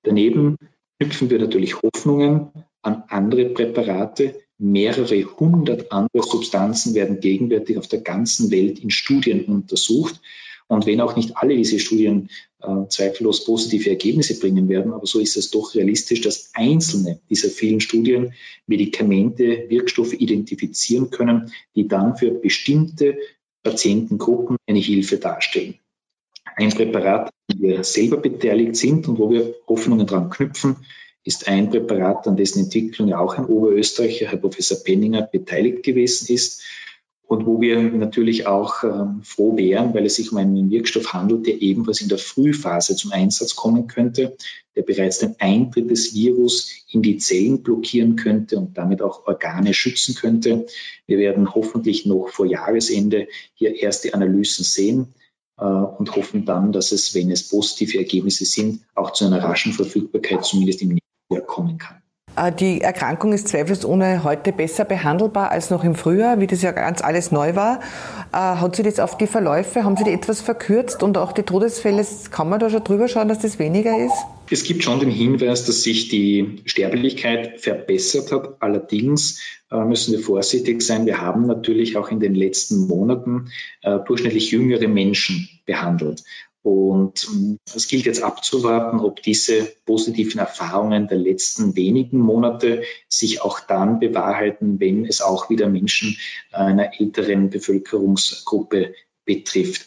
Speaker 2: Daneben knüpfen wir natürlich Hoffnungen an andere Präparate. Mehrere hundert andere Substanzen werden gegenwärtig auf der ganzen Welt in Studien untersucht. Und wenn auch nicht alle diese Studien äh, zweifellos positive Ergebnisse bringen werden, aber so ist es doch realistisch, dass einzelne dieser vielen Studien Medikamente, Wirkstoffe identifizieren können, die dann für bestimmte Patientengruppen eine Hilfe darstellen. Ein Präparat, wo wir selber beteiligt sind und wo wir Hoffnungen dran knüpfen, ist ein Präparat, an dessen Entwicklung ja auch ein Oberösterreicher, Herr Professor Penninger, beteiligt gewesen ist und wo wir natürlich auch ähm, froh wären, weil es sich um einen Wirkstoff handelt, der ebenfalls in der Frühphase zum Einsatz kommen könnte, der bereits den Eintritt des Virus in die Zellen blockieren könnte und damit auch Organe schützen könnte. Wir werden hoffentlich noch vor Jahresende hier erste Analysen sehen äh, und hoffen dann, dass es, wenn es positive Ergebnisse sind, auch zu einer raschen Verfügbarkeit zumindest im nächsten Jahr kommen kann.
Speaker 3: Äh, die Erkrankung ist zweifelsohne heute besser behandelbar als noch im Frühjahr, wie das ja ganz alles neu war. Äh, hat sich das auf die Verläufe, haben Sie die etwas verkürzt und auch die Todesfälle, kann man da schon drüber schauen, dass das weniger ist?
Speaker 2: Es gibt schon den Hinweis, dass sich die Sterblichkeit verbessert hat. Allerdings äh, müssen wir vorsichtig sein. Wir haben natürlich auch in den letzten Monaten durchschnittlich jüngere Menschen behandelt. Und es gilt jetzt abzuwarten, ob diese positiven Erfahrungen der letzten wenigen Monate sich auch dann bewahrheiten, wenn es auch wieder Menschen einer älteren Bevölkerungsgruppe betrifft.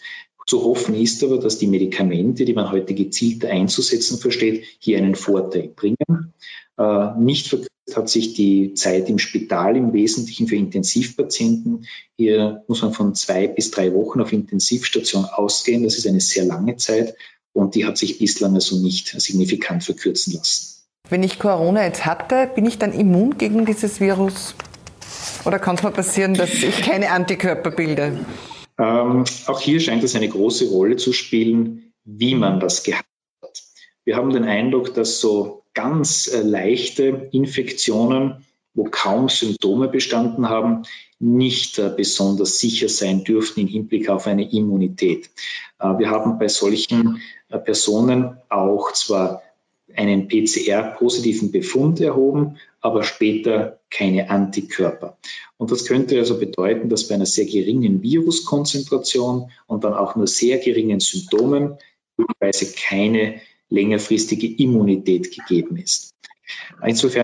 Speaker 2: Zu hoffen ist aber, dass die Medikamente, die man heute gezielter einzusetzen versteht, hier einen Vorteil bringen. Äh, nicht verkürzt hat sich die Zeit im Spital im Wesentlichen für Intensivpatienten. Hier muss man von zwei bis drei Wochen auf Intensivstation ausgehen. Das ist eine sehr lange Zeit und die hat sich bislang also nicht signifikant verkürzen lassen.
Speaker 3: Wenn ich Corona jetzt hatte, bin ich dann immun gegen dieses Virus? Oder kann es mal passieren, dass ich keine Antikörper bilde?
Speaker 2: Ähm, auch hier scheint es eine große Rolle zu spielen, wie man das gehabt hat. Wir haben den Eindruck, dass so ganz äh, leichte Infektionen, wo kaum Symptome bestanden haben, nicht äh, besonders sicher sein dürften im Hinblick auf eine Immunität. Äh, wir haben bei solchen Personen auch zwar einen PCR-positiven Befund erhoben, aber später keine Antikörper. Und das könnte also bedeuten, dass bei einer sehr geringen Viruskonzentration und dann auch nur sehr geringen Symptomen möglicherweise keine längerfristige Immunität gegeben ist. Insofern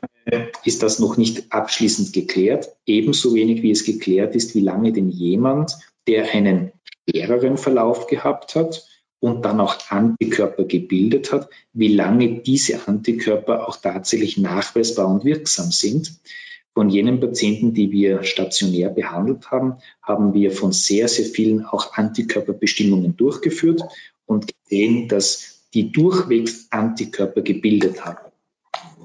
Speaker 2: ist das noch nicht abschließend geklärt, ebenso wenig wie es geklärt ist, wie lange denn jemand, der einen schwereren Verlauf gehabt hat und dann auch Antikörper gebildet hat, wie lange diese Antikörper auch tatsächlich nachweisbar und wirksam sind. Von jenen Patienten, die wir stationär behandelt haben, haben wir von sehr, sehr vielen auch Antikörperbestimmungen durchgeführt und gesehen, dass die durchwegs Antikörper gebildet haben.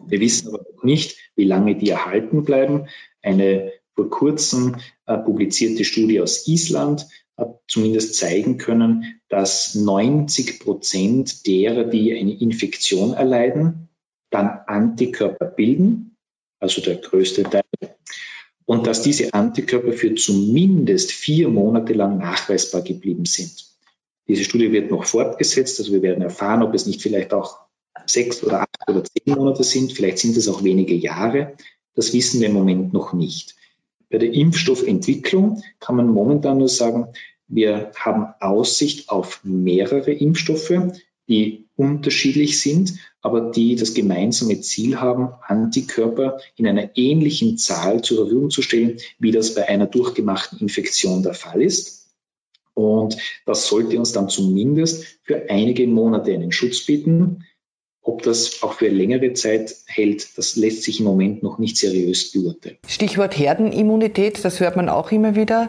Speaker 2: Wir wissen aber nicht, wie lange die erhalten bleiben. Eine vor kurzem äh, publizierte Studie aus Island zumindest zeigen können, dass 90 Prozent derer, die eine Infektion erleiden, dann Antikörper bilden, also der größte Teil, und dass diese Antikörper für zumindest vier Monate lang nachweisbar geblieben sind. Diese Studie wird noch fortgesetzt. Also wir werden erfahren, ob es nicht vielleicht auch sechs oder acht oder zehn Monate sind. Vielleicht sind es auch wenige Jahre. Das wissen wir im Moment noch nicht. Bei der Impfstoffentwicklung kann man momentan nur sagen, wir haben Aussicht auf mehrere Impfstoffe, die unterschiedlich sind, aber die das gemeinsame Ziel haben, Antikörper in einer ähnlichen Zahl zur Verfügung zu stellen, wie das bei einer durchgemachten Infektion der Fall ist. Und das sollte uns dann zumindest für einige Monate einen Schutz bieten. Ob das auch für längere Zeit hält, das lässt sich im Moment noch nicht seriös beurteilen.
Speaker 3: Stichwort Herdenimmunität, das hört man auch immer wieder.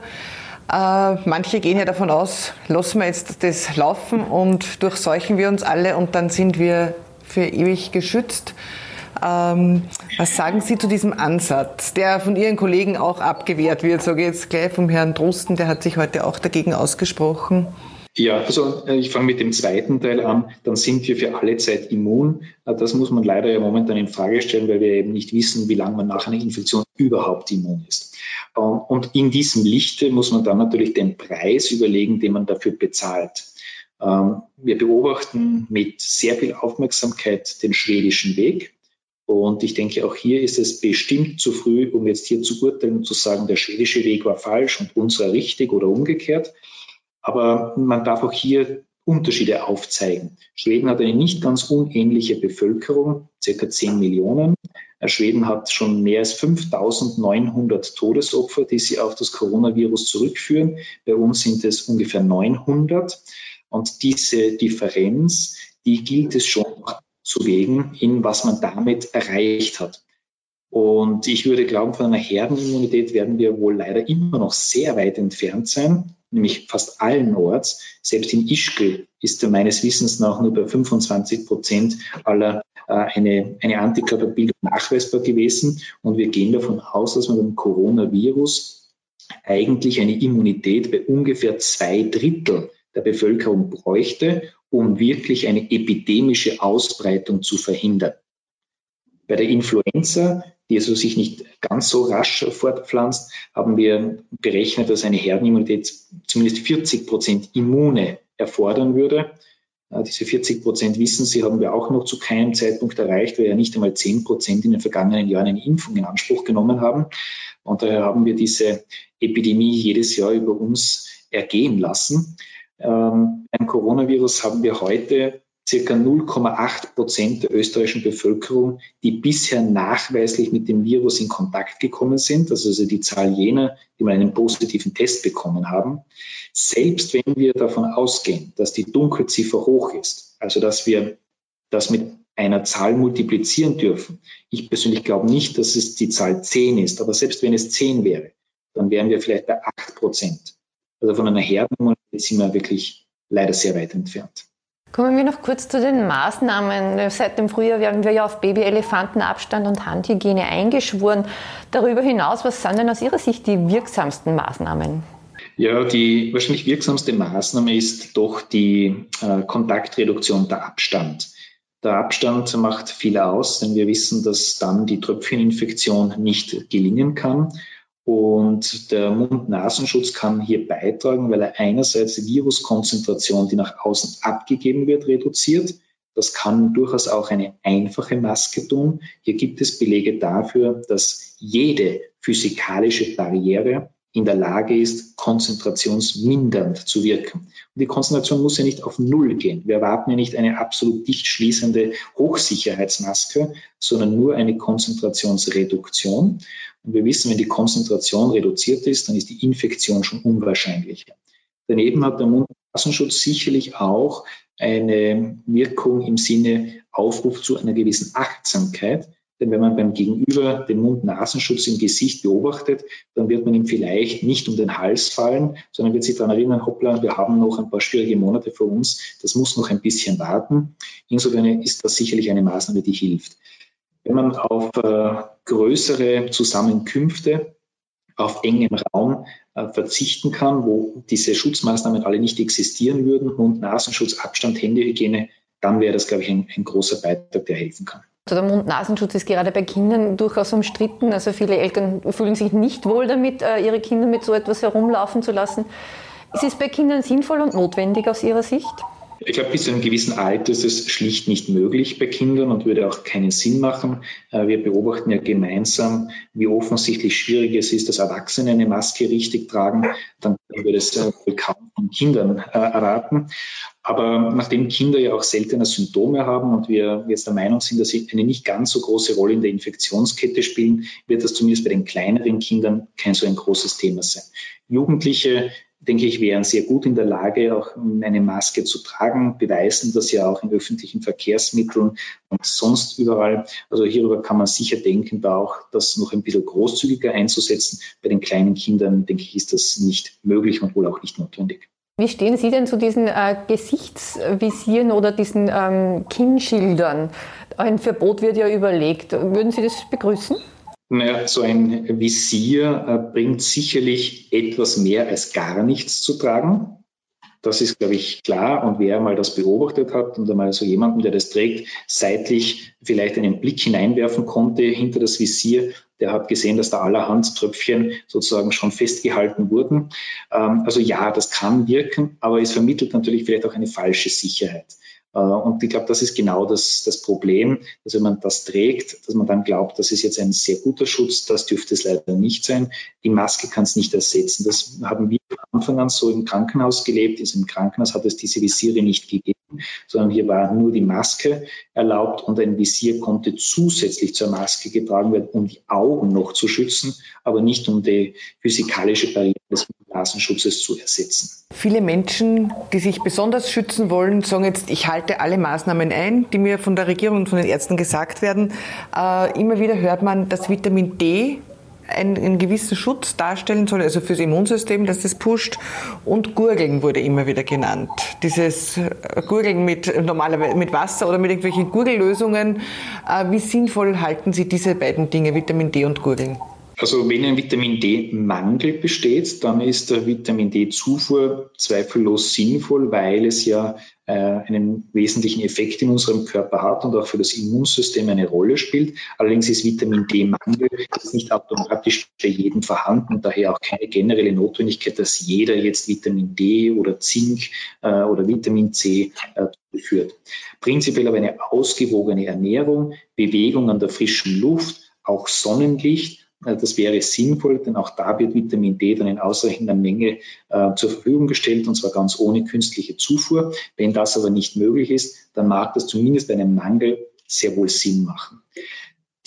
Speaker 3: Äh, manche gehen ja davon aus, lassen wir jetzt das laufen und durchseuchen wir uns alle und dann sind wir für ewig geschützt. Ähm, was sagen Sie zu diesem Ansatz, der von Ihren Kollegen auch abgewehrt wird? Sage jetzt gleich vom Herrn Drosten, der hat sich heute auch dagegen ausgesprochen.
Speaker 2: Ja, also äh, ich fange mit dem zweiten Teil an. Dann sind wir für alle Zeit immun. Äh, das muss man leider ja momentan in Frage stellen, weil wir eben nicht wissen, wie lange man nach einer Infektion überhaupt immun ist. Ähm, und in diesem Lichte muss man dann natürlich den Preis überlegen, den man dafür bezahlt. Ähm, wir beobachten mit sehr viel Aufmerksamkeit den schwedischen Weg. Und ich denke, auch hier ist es bestimmt zu früh, um jetzt hier zu urteilen und zu sagen, der schwedische Weg war falsch und unserer richtig oder umgekehrt. Aber man darf auch hier Unterschiede aufzeigen. Schweden hat eine nicht ganz unähnliche Bevölkerung, circa 10 Millionen. Schweden hat schon mehr als 5900 Todesopfer, die sie auf das Coronavirus zurückführen. Bei uns sind es ungefähr 900. Und diese Differenz, die gilt es schon zu wägen, in was man damit erreicht hat. Und ich würde glauben, von einer Herdenimmunität werden wir wohl leider immer noch sehr weit entfernt sein, nämlich fast allen Orts. Selbst in Ischgl ist meines Wissens nach nur bei 25 Prozent aller äh, eine, eine Antikörperbildung nachweisbar gewesen. Und wir gehen davon aus, dass man beim Coronavirus eigentlich eine Immunität bei ungefähr zwei Drittel der Bevölkerung bräuchte, um wirklich eine epidemische Ausbreitung zu verhindern. Bei der Influenza die also sich nicht ganz so rasch fortpflanzt, haben wir berechnet, dass eine Herdenimmunität zumindest 40 Prozent Immune erfordern würde. Diese 40 Prozent wissen Sie, haben wir auch noch zu keinem Zeitpunkt erreicht, weil ja nicht einmal 10 Prozent in den vergangenen Jahren eine Impfung in Anspruch genommen haben. Und daher haben wir diese Epidemie jedes Jahr über uns ergehen lassen. Ähm, beim Coronavirus haben wir heute circa 0,8 Prozent der österreichischen Bevölkerung, die bisher nachweislich mit dem Virus in Kontakt gekommen sind. Das ist also die Zahl jener, die mal einen positiven Test bekommen haben. Selbst wenn wir davon ausgehen, dass die Dunkelziffer hoch ist, also dass wir das mit einer Zahl multiplizieren dürfen. Ich persönlich glaube nicht, dass es die Zahl 10 ist, aber selbst wenn es 10 wäre, dann wären wir vielleicht bei 8 Prozent. Also von einer Herdenimmunität sind wir wirklich leider sehr weit entfernt.
Speaker 1: Kommen wir noch kurz zu den Maßnahmen. Seit dem Frühjahr werden wir ja auf Baby-Elefantenabstand und Handhygiene eingeschworen. Darüber hinaus, was sind denn aus Ihrer Sicht die wirksamsten Maßnahmen?
Speaker 2: Ja, die wahrscheinlich wirksamste Maßnahme ist doch die äh, Kontaktreduktion der Abstand. Der Abstand macht viel aus, denn wir wissen, dass dann die Tröpfcheninfektion nicht gelingen kann. Und der Mund-Nasenschutz kann hier beitragen, weil er einerseits die Viruskonzentration, die nach außen abgegeben wird, reduziert. Das kann durchaus auch eine einfache Maske tun. Hier gibt es Belege dafür, dass jede physikalische Barriere in der Lage ist, konzentrationsmindernd zu wirken. Und die Konzentration muss ja nicht auf Null gehen. Wir erwarten ja nicht eine absolut dicht schließende Hochsicherheitsmaske, sondern nur eine Konzentrationsreduktion. Und wir wissen, wenn die Konzentration reduziert ist, dann ist die Infektion schon unwahrscheinlicher. Daneben hat der Mund-Nasenschutz sicherlich auch eine Wirkung im Sinne Aufruf zu einer gewissen Achtsamkeit. Denn wenn man beim Gegenüber den Mund-Nasenschutz im Gesicht beobachtet, dann wird man ihm vielleicht nicht um den Hals fallen, sondern wird sich daran erinnern, hoppla, wir haben noch ein paar schwierige Monate vor uns, das muss noch ein bisschen warten. Insofern ist das sicherlich eine Maßnahme, die hilft. Wenn man auf äh, größere Zusammenkünfte auf engem Raum äh, verzichten kann, wo diese Schutzmaßnahmen alle nicht existieren würden, Mund-Nasenschutz, Abstand, Händehygiene, dann wäre das, glaube ich, ein, ein großer Beitrag, der helfen kann.
Speaker 1: Also der Mund-Nasenschutz ist gerade bei Kindern durchaus umstritten. Also viele Eltern fühlen sich nicht wohl damit, äh, ihre Kinder mit so etwas herumlaufen zu lassen. Ist es bei Kindern sinnvoll und notwendig aus Ihrer Sicht?
Speaker 2: Ich glaube, bis zu einem gewissen Alter ist es schlicht nicht möglich bei Kindern und würde auch keinen Sinn machen. Äh, wir beobachten ja gemeinsam, wie offensichtlich schwierig es ist, dass Erwachsene eine Maske richtig tragen. Dann wir das kaum von Kindern äh, erwarten. Aber nachdem Kinder ja auch seltener Symptome haben und wir jetzt der Meinung sind, dass sie eine nicht ganz so große Rolle in der Infektionskette spielen, wird das zumindest bei den kleineren Kindern kein so ein großes Thema sein. Jugendliche denke ich, wären sehr gut in der Lage, auch eine Maske zu tragen, beweisen das ja auch in öffentlichen Verkehrsmitteln und sonst überall. Also hierüber kann man sicher denken, da auch das noch ein bisschen großzügiger einzusetzen. Bei den kleinen Kindern, denke ich, ist das nicht möglich und wohl auch nicht notwendig.
Speaker 1: Wie stehen Sie denn zu diesen äh, Gesichtsvisieren oder diesen ähm, Kinnschildern? Ein Verbot wird ja überlegt. Würden Sie das begrüßen?
Speaker 2: Naja, so ein Visier äh, bringt sicherlich etwas mehr als gar nichts zu tragen. Das ist, glaube ich, klar. Und wer mal das beobachtet hat und einmal so jemanden, der das trägt, seitlich vielleicht einen Blick hineinwerfen konnte hinter das Visier, der hat gesehen, dass da allerhand Tröpfchen sozusagen schon festgehalten wurden. Ähm, also ja, das kann wirken, aber es vermittelt natürlich vielleicht auch eine falsche Sicherheit. Äh, und ich glaube, das ist genau das, das Problem, dass wenn man das trägt, dass man dann glaubt, das ist jetzt ein sehr guter Schutz, das dürfte es leider nicht sein. Die Maske kann es nicht ersetzen. Das haben wir von Anfang an so im Krankenhaus gelebt. Also Im Krankenhaus hat es diese Visiere nicht gegeben, sondern hier war nur die Maske erlaubt und ein Visier konnte zusätzlich zur Maske getragen werden, um die Augen noch zu schützen, aber nicht um die physikalische Barriere des Nasenschutzes zu ersetzen.
Speaker 3: Viele Menschen, die sich besonders schützen wollen, sagen jetzt, ich halte alle Maßnahmen ein, die mir von der Regierung und von den Ärzten gesagt werden. Äh, immer wieder hört man, dass Vitamin D einen, einen, gewissen Schutz darstellen soll, also fürs Immunsystem, dass das pusht. Und Gurgeln wurde immer wieder genannt. Dieses äh, Gurgeln mit normalerweise mit Wasser oder mit irgendwelchen Gurgellösungen. Äh, wie sinnvoll halten Sie diese beiden Dinge, Vitamin D und Gurgeln?
Speaker 2: Also wenn ein Vitamin D-Mangel besteht, dann ist der Vitamin D-Zufuhr zweifellos sinnvoll, weil es ja äh, einen wesentlichen Effekt in unserem Körper hat und auch für das Immunsystem eine Rolle spielt. Allerdings ist Vitamin D-Mangel nicht automatisch bei jedem vorhanden und daher auch keine generelle Notwendigkeit, dass jeder jetzt Vitamin D oder Zink äh, oder Vitamin C äh, führt. Prinzipiell aber eine ausgewogene Ernährung, Bewegung an der frischen Luft, auch Sonnenlicht das wäre sinnvoll, denn auch da wird Vitamin D dann in ausreichender Menge äh, zur Verfügung gestellt und zwar ganz ohne künstliche Zufuhr. Wenn das aber nicht möglich ist, dann mag das zumindest bei einem Mangel sehr wohl Sinn machen.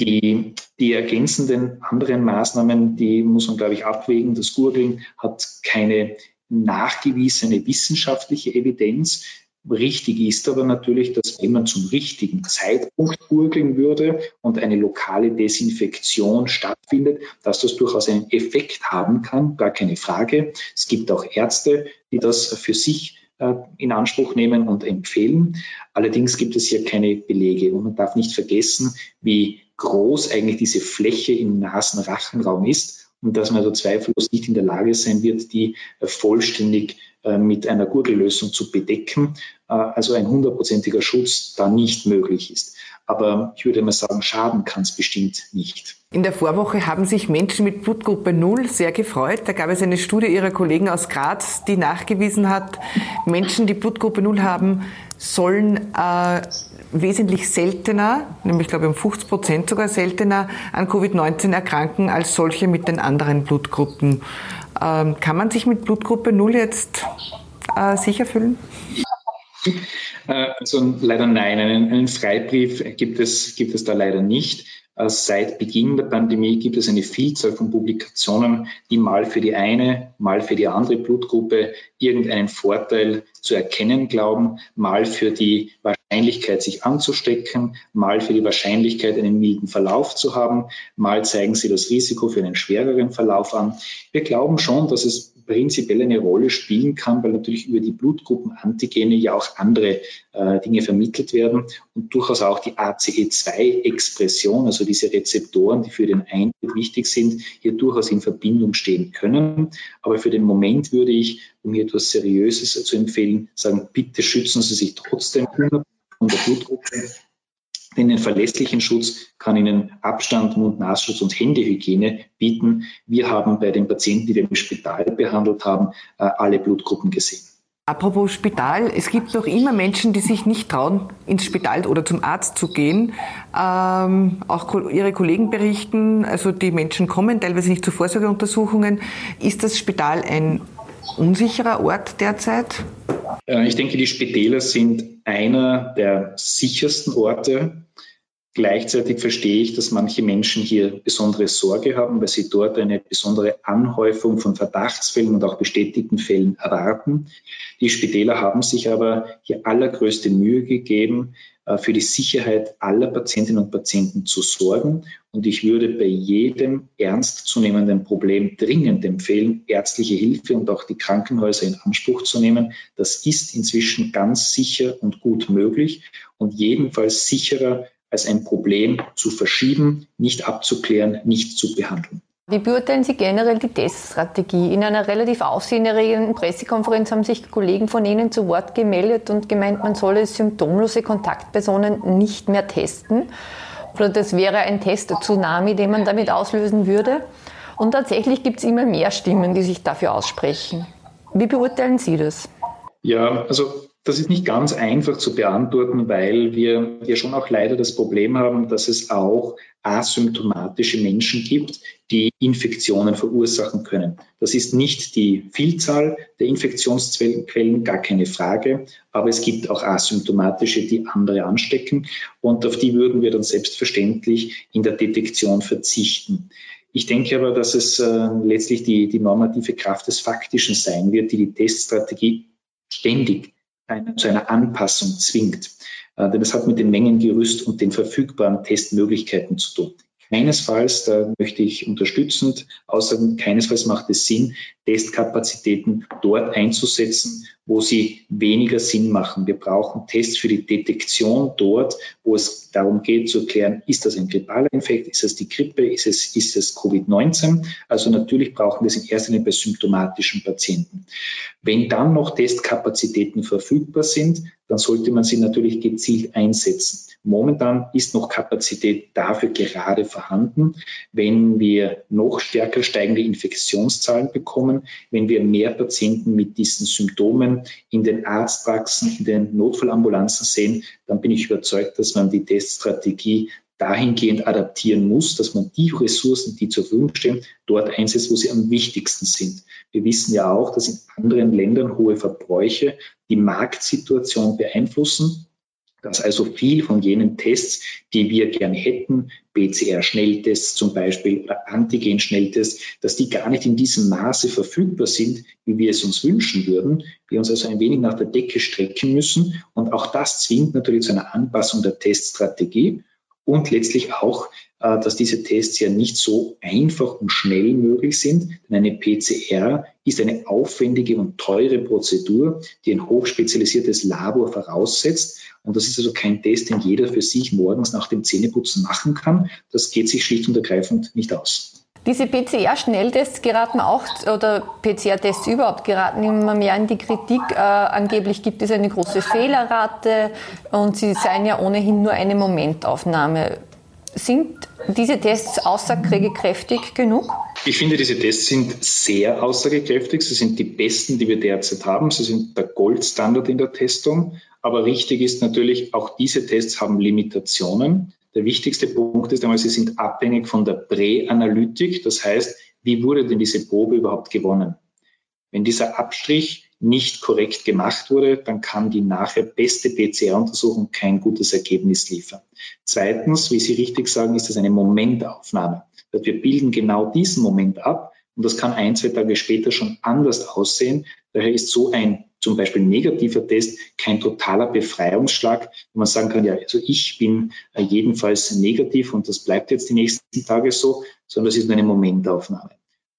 Speaker 2: Die, die ergänzenden anderen Maßnahmen, die muss man, glaube ich, abwägen. Das Gurgeln hat keine nachgewiesene wissenschaftliche Evidenz. Richtig ist aber natürlich, dass wenn man zum richtigen Zeitpunkt gurgeln würde und eine lokale Desinfektion stattfindet, dass das durchaus einen Effekt haben kann, gar keine Frage. Es gibt auch Ärzte, die das für sich äh, in Anspruch nehmen und empfehlen. Allerdings gibt es hier keine Belege und man darf nicht vergessen, wie groß eigentlich diese Fläche im Nasenrachenraum ist und dass man also zweifellos nicht in der Lage sein wird, die vollständig äh, mit einer Gurgellösung zu bedecken, äh, also ein hundertprozentiger Schutz da nicht möglich ist. Aber ich würde mal sagen, schaden kann es bestimmt nicht.
Speaker 3: In der Vorwoche haben sich Menschen mit Blutgruppe 0 sehr gefreut. Da gab es eine Studie ihrer Kollegen aus Graz, die nachgewiesen hat, Menschen, die Blutgruppe 0 haben, sollen äh, wesentlich seltener, nämlich glaube ich um 50 Prozent sogar seltener, an Covid-19 erkranken als solche mit den anderen Blutgruppen. Ähm, kann man sich mit Blutgruppe 0 jetzt äh, sicher fühlen?
Speaker 2: Äh, also leider nein, einen, einen Freibrief gibt es, gibt es da leider nicht. Äh, seit Beginn der Pandemie gibt es eine Vielzahl von Publikationen, die mal für die eine, mal für die andere Blutgruppe irgendeinen Vorteil zu erkennen glauben, mal für die Wahrscheinlichkeit, sich anzustecken, mal für die Wahrscheinlichkeit, einen milden Verlauf zu haben, mal zeigen sie das Risiko für einen schwereren Verlauf an. Wir glauben schon, dass es prinzipiell eine Rolle spielen kann, weil natürlich über die Blutgruppenantigene ja auch andere äh, Dinge vermittelt werden und durchaus auch die ACE2-Expression, also diese Rezeptoren, die für den Eintritt wichtig sind, hier durchaus in Verbindung stehen können. Aber für den Moment würde ich, um hier etwas Seriöses zu empfehlen, sagen, bitte schützen Sie sich trotzdem von der Blutgruppe denn den verlässlichen Schutz kann Ihnen Abstand, Mund-Nasschutz und Händehygiene bieten. Wir haben bei den Patienten, die wir im Spital behandelt haben, äh, alle Blutgruppen gesehen.
Speaker 3: Apropos Spital, es gibt noch immer Menschen, die sich nicht trauen, ins Spital oder zum Arzt zu gehen. Ähm, auch Ihre Kollegen berichten, also die Menschen kommen teilweise nicht zu Vorsorgeuntersuchungen. Ist das Spital ein unsicherer Ort derzeit?
Speaker 2: Äh, ich denke, die Spitäler sind einer der sichersten Orte Gleichzeitig verstehe ich, dass manche Menschen hier besondere Sorge haben, weil sie dort eine besondere Anhäufung von Verdachtsfällen und auch bestätigten Fällen erwarten. Die Spitäler haben sich aber hier allergrößte Mühe gegeben, für die Sicherheit aller Patientinnen und Patienten zu sorgen. Und ich würde bei jedem ernstzunehmenden Problem dringend empfehlen, ärztliche Hilfe und auch die Krankenhäuser in Anspruch zu nehmen. Das ist inzwischen ganz sicher und gut möglich und jedenfalls sicherer als ein Problem zu verschieben, nicht abzuklären, nicht zu behandeln.
Speaker 1: Wie beurteilen Sie generell die Teststrategie? In einer relativ aufsehenerregenden Pressekonferenz haben sich Kollegen von Ihnen zu Wort gemeldet und gemeint, man solle symptomlose Kontaktpersonen nicht mehr testen. Oder das wäre ein Test-Tsunami, den man damit auslösen würde. Und tatsächlich gibt es immer mehr Stimmen, die sich dafür aussprechen. Wie beurteilen Sie das?
Speaker 2: Ja, also das ist nicht ganz einfach zu beantworten, weil wir ja schon auch leider das Problem haben, dass es auch asymptomatische Menschen gibt, die Infektionen verursachen können. Das ist nicht die Vielzahl der Infektionsquellen, gar keine Frage, aber es gibt auch asymptomatische, die andere anstecken und auf die würden wir dann selbstverständlich in der Detektion verzichten. Ich denke aber, dass es äh, letztlich die, die normative Kraft des Faktischen sein wird, die die Teststrategie ständig eine, zu einer Anpassung zwingt. Äh, denn das hat mit dem Mengengerüst und den verfügbaren Testmöglichkeiten zu tun. Keinesfalls, da möchte ich unterstützend aussagen, keinesfalls macht es Sinn, Testkapazitäten dort einzusetzen, wo sie weniger Sinn machen. Wir brauchen Tests für die Detektion dort, wo es darum geht zu erklären, ist das ein grippaler Infekt, ist es die Grippe, ist es, ist es Covid-19? Also natürlich brauchen wir es in erster Linie bei symptomatischen Patienten. Wenn dann noch Testkapazitäten verfügbar sind, dann sollte man sie natürlich gezielt einsetzen. Momentan ist noch Kapazität dafür gerade vorhanden. Wenn wir noch stärker steigende Infektionszahlen bekommen, wenn wir mehr Patienten mit diesen Symptomen in den Arztpraxen, in den Notfallambulanzen sehen, dann bin ich überzeugt, dass man die Teststrategie dahingehend adaptieren muss, dass man die Ressourcen, die zur Verfügung stehen, dort einsetzt, wo sie am wichtigsten sind. Wir wissen ja auch, dass in anderen Ländern hohe Verbräuche die Marktsituation beeinflussen dass also viel von jenen Tests, die wir gerne hätten, PCR-Schnelltests zum Beispiel oder Antigen-Schnelltests, dass die gar nicht in diesem Maße verfügbar sind, wie wir es uns wünschen würden. Wir uns also ein wenig nach der Decke strecken müssen. Und auch das zwingt natürlich zu einer Anpassung der Teststrategie und letztlich auch, dass diese Tests ja nicht so einfach und schnell möglich sind. Denn eine PCR ist eine aufwendige und teure Prozedur, die ein hochspezialisiertes Labor voraussetzt. Und das ist also kein Test, den jeder für sich morgens nach dem Zähneputzen machen kann. Das geht sich schlicht und ergreifend nicht aus.
Speaker 1: Diese PCR-Schnelltests geraten auch, oder PCR-Tests überhaupt geraten immer mehr in die Kritik. Äh, angeblich gibt es eine große Fehlerrate und sie seien ja ohnehin nur eine Momentaufnahme. Sind diese Tests aussagekräftig genug?
Speaker 2: Ich finde, diese Tests sind sehr aussagekräftig. Sie sind die besten, die wir derzeit haben. Sie sind der Goldstandard in der Testung. Aber richtig ist natürlich, auch diese Tests haben Limitationen. Der wichtigste Punkt ist einmal, sie sind abhängig von der Präanalytik. Das heißt, wie wurde denn diese Probe überhaupt gewonnen? Wenn dieser Abstrich nicht korrekt gemacht wurde, dann kann die nachher beste PCR-Untersuchung kein gutes Ergebnis liefern. Zweitens, wie Sie richtig sagen, ist das eine Momentaufnahme. Wir bilden genau diesen Moment ab und das kann ein, zwei Tage später schon anders aussehen. Daher ist so ein zum Beispiel negativer Test kein totaler Befreiungsschlag, wo man sagen kann, ja, also ich bin äh, jedenfalls negativ und das bleibt jetzt die nächsten Tage so, sondern es ist nur eine Momentaufnahme.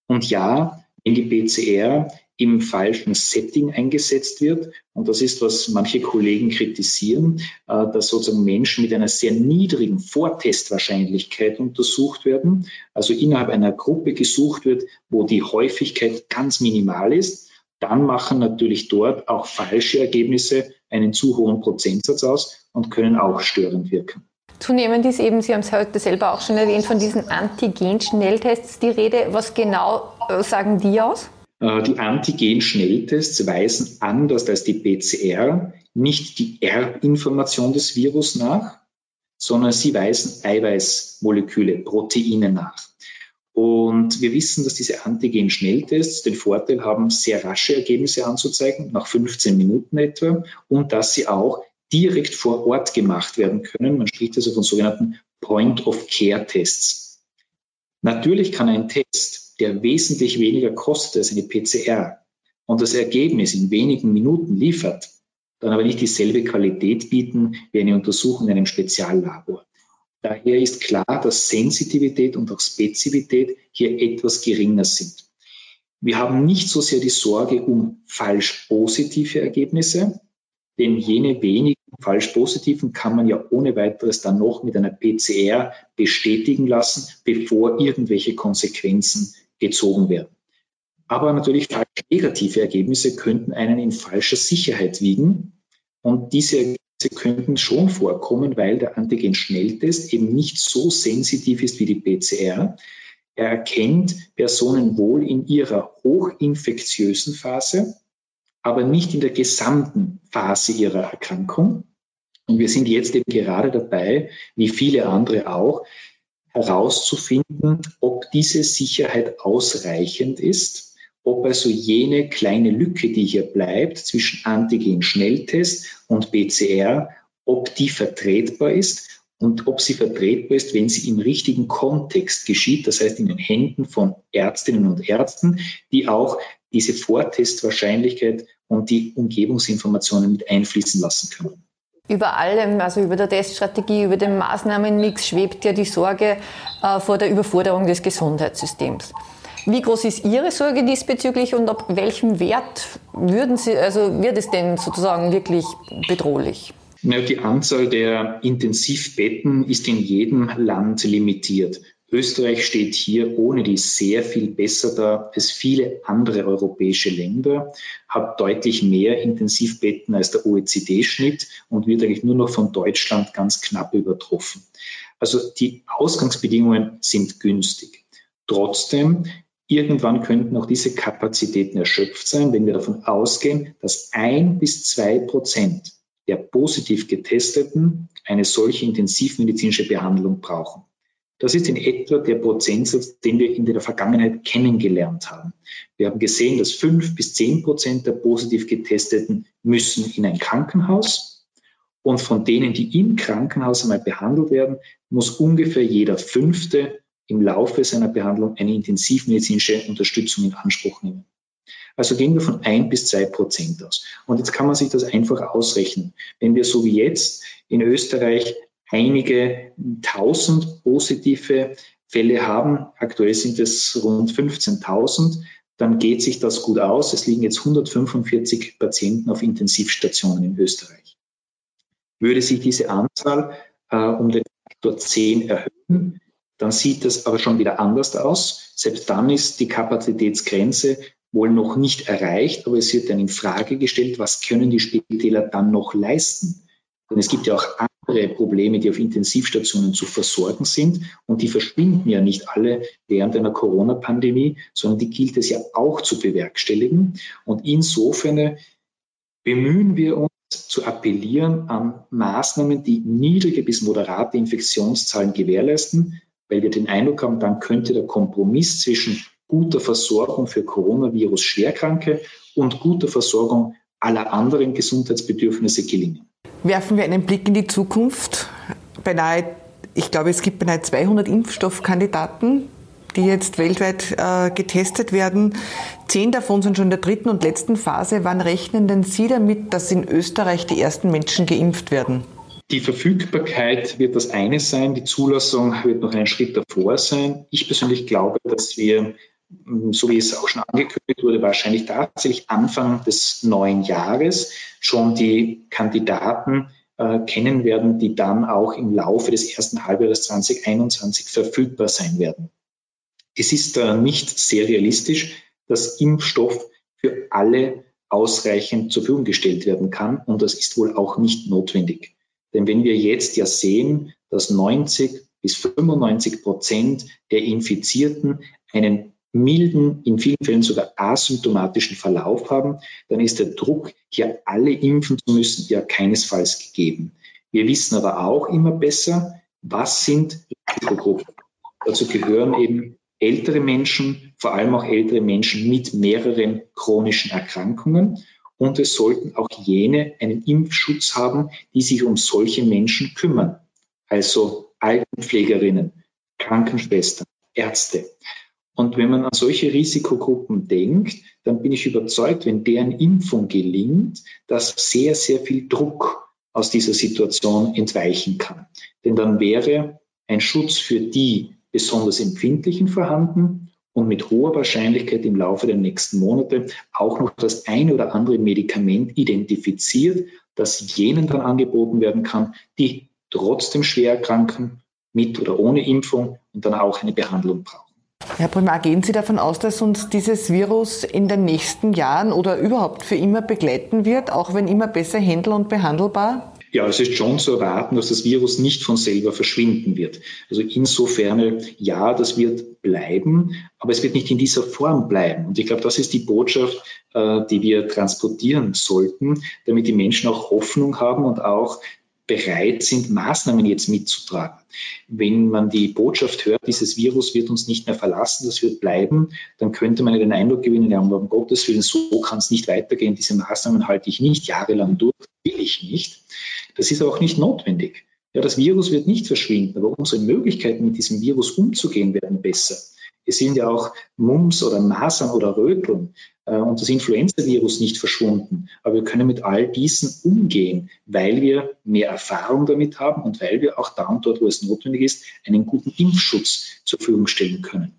Speaker 2: Und ja, wenn die PCR im falschen Setting eingesetzt wird. Und das ist, was manche Kollegen kritisieren, äh, dass sozusagen Menschen mit einer sehr niedrigen Vortestwahrscheinlichkeit untersucht werden, also innerhalb einer Gruppe gesucht wird, wo die Häufigkeit ganz minimal ist. Dann machen natürlich dort auch falsche Ergebnisse einen zu hohen Prozentsatz aus und können auch störend wirken.
Speaker 1: Zunehmend ist eben, Sie haben es heute selber auch schon erwähnt, von diesen Antigen-Schnelltests die Rede. Was genau äh, sagen die aus?
Speaker 2: Äh, die Antigen-Schnelltests weisen anders als die PCR nicht die Erbinformation des Virus nach, sondern sie weisen Eiweißmoleküle, Proteine nach. Und wir wissen, dass diese Antigen-Schnelltests den Vorteil haben, sehr rasche Ergebnisse anzuzeigen, nach 15 Minuten etwa, und dass sie auch direkt vor Ort gemacht werden können. Man spricht also von sogenannten Point-of-Care-Tests. Natürlich kann ein Test der wesentlich weniger kostet als eine PCR und das Ergebnis in wenigen Minuten liefert, dann aber nicht dieselbe Qualität bieten wie eine Untersuchung in einem Speziallabor. Daher ist klar, dass Sensitivität und auch Spezifität hier etwas geringer sind. Wir haben nicht so sehr die Sorge um falsch positive Ergebnisse, denn jene wenigen falsch positiven kann man ja ohne weiteres dann noch mit einer PCR bestätigen lassen, bevor irgendwelche Konsequenzen gezogen werden. Aber natürlich falsch negative Ergebnisse könnten einen in falscher Sicherheit wiegen. Und diese Ergebnisse könnten schon vorkommen, weil der Antigen-Schnelltest eben nicht so sensitiv ist wie die PCR. Er erkennt Personen wohl in ihrer hochinfektiösen Phase, aber nicht in der gesamten Phase ihrer Erkrankung. Und wir sind jetzt eben gerade dabei, wie viele andere auch, herauszufinden, ob diese Sicherheit ausreichend ist, ob also jene kleine Lücke, die hier bleibt zwischen Antigen-Schnelltest und PCR, ob die vertretbar ist und ob sie vertretbar ist, wenn sie im richtigen Kontext geschieht, das heißt in den Händen von Ärztinnen und Ärzten, die auch diese Vortestwahrscheinlichkeit und die Umgebungsinformationen mit einfließen lassen können.
Speaker 1: Über allem, also über der Teststrategie, über den Maßnahmenmix schwebt ja die Sorge äh, vor der Überforderung des Gesundheitssystems. Wie groß ist Ihre Sorge diesbezüglich und ab welchem Wert würden Sie, also wird es denn sozusagen wirklich bedrohlich?
Speaker 2: Die Anzahl der Intensivbetten ist in jedem Land limitiert. Österreich steht hier ohne die sehr viel besser da als viele andere europäische Länder, hat deutlich mehr Intensivbetten als der OECD-Schnitt und wird eigentlich nur noch von Deutschland ganz knapp übertroffen. Also die Ausgangsbedingungen sind günstig. Trotzdem, irgendwann könnten auch diese Kapazitäten erschöpft sein, wenn wir davon ausgehen, dass ein bis zwei Prozent der positiv Getesteten eine solche intensivmedizinische Behandlung brauchen. Das ist in etwa der Prozentsatz, den wir in der Vergangenheit kennengelernt haben. Wir haben gesehen, dass fünf bis zehn Prozent der positiv Getesteten müssen in ein Krankenhaus. Und von denen, die im Krankenhaus einmal behandelt werden, muss ungefähr jeder Fünfte im Laufe seiner Behandlung eine intensivmedizinische Unterstützung in Anspruch nehmen. Also gehen wir von ein bis zwei Prozent aus. Und jetzt kann man sich das einfach ausrechnen. Wenn wir so wie jetzt in Österreich einige tausend positive Fälle haben, aktuell sind es rund 15.000, dann geht sich das gut aus. Es liegen jetzt 145 Patienten auf Intensivstationen in Österreich. Würde sich diese Anzahl äh, um den Faktor 10 erhöhen, dann sieht das aber schon wieder anders aus. Selbst dann ist die Kapazitätsgrenze wohl noch nicht erreicht, aber es wird dann in Frage gestellt, was können die Spitäler dann noch leisten? Denn es gibt ja auch andere Probleme, die auf Intensivstationen zu versorgen sind und die verschwinden ja nicht alle während einer Corona-Pandemie, sondern die gilt es ja auch zu bewerkstelligen. Und insofern bemühen wir uns zu appellieren an Maßnahmen, die niedrige bis moderate Infektionszahlen gewährleisten, weil wir den Eindruck haben, dann könnte der Kompromiss zwischen guter Versorgung für Coronavirus-Schwerkranke und guter Versorgung aller anderen Gesundheitsbedürfnisse gelingen.
Speaker 3: Werfen wir einen Blick in die Zukunft. Beinahe, ich glaube, es gibt beinahe 200 Impfstoffkandidaten, die jetzt weltweit äh, getestet werden. Zehn davon sind schon in der dritten und letzten Phase. Wann rechnen denn Sie damit, dass in Österreich die ersten Menschen geimpft werden?
Speaker 2: Die Verfügbarkeit wird das eine sein, die Zulassung wird noch ein Schritt davor sein. Ich persönlich glaube, dass wir so wie es auch schon angekündigt wurde, wahrscheinlich tatsächlich Anfang des neuen Jahres schon die Kandidaten äh, kennen werden, die dann auch im Laufe des ersten Halbjahres 2021 verfügbar sein werden. Es ist äh, nicht sehr realistisch, dass Impfstoff für alle ausreichend zur Verfügung gestellt werden kann und das ist wohl auch nicht notwendig. Denn wenn wir jetzt ja sehen, dass 90 bis 95 Prozent der Infizierten einen milden, in vielen Fällen sogar asymptomatischen Verlauf haben, dann ist der Druck, hier alle impfen zu müssen, ja keinesfalls gegeben. Wir wissen aber auch immer besser, was sind Risikogruppen. Dazu gehören eben ältere Menschen, vor allem auch ältere Menschen mit mehreren chronischen Erkrankungen. Und es sollten auch jene einen Impfschutz haben, die sich um solche Menschen kümmern. Also Altenpflegerinnen, Krankenschwestern, Ärzte. Und wenn man an solche Risikogruppen denkt, dann bin ich überzeugt, wenn deren Impfung gelingt, dass sehr, sehr viel Druck aus dieser Situation entweichen kann. Denn dann wäre ein Schutz für die besonders Empfindlichen vorhanden und mit hoher Wahrscheinlichkeit im Laufe der nächsten Monate auch noch das eine oder andere Medikament identifiziert, das jenen dann angeboten werden kann, die trotzdem schwer erkranken, mit oder ohne Impfung und dann auch eine Behandlung brauchen.
Speaker 3: Herr Primar, gehen Sie davon aus, dass uns dieses Virus in den nächsten Jahren oder überhaupt für immer begleiten wird, auch wenn immer besser händel- und behandelbar?
Speaker 2: Ja, es ist schon zu erwarten, dass das Virus nicht von selber verschwinden wird. Also insofern, ja, das wird bleiben, aber es wird nicht in dieser Form bleiben. Und ich glaube, das ist die Botschaft, äh, die wir transportieren sollten, damit die Menschen auch Hoffnung haben und auch bereit sind, Maßnahmen jetzt mitzutragen. Wenn man die Botschaft hört, dieses Virus wird uns nicht mehr verlassen, das wird bleiben, dann könnte man den Eindruck gewinnen, ja, um Gottes Willen, so kann es nicht weitergehen, diese Maßnahmen halte ich nicht jahrelang durch, will ich nicht. Das ist auch nicht notwendig. Ja, das Virus wird nicht verschwinden, aber unsere Möglichkeiten, mit diesem Virus umzugehen, werden besser. Es sind ja auch Mumps oder Masern oder Röteln äh, und das Influenza-Virus nicht verschwunden. Aber wir können mit all diesen umgehen, weil wir mehr Erfahrung damit haben und weil wir auch da und dort, wo es notwendig ist, einen guten Impfschutz zur Verfügung stellen können.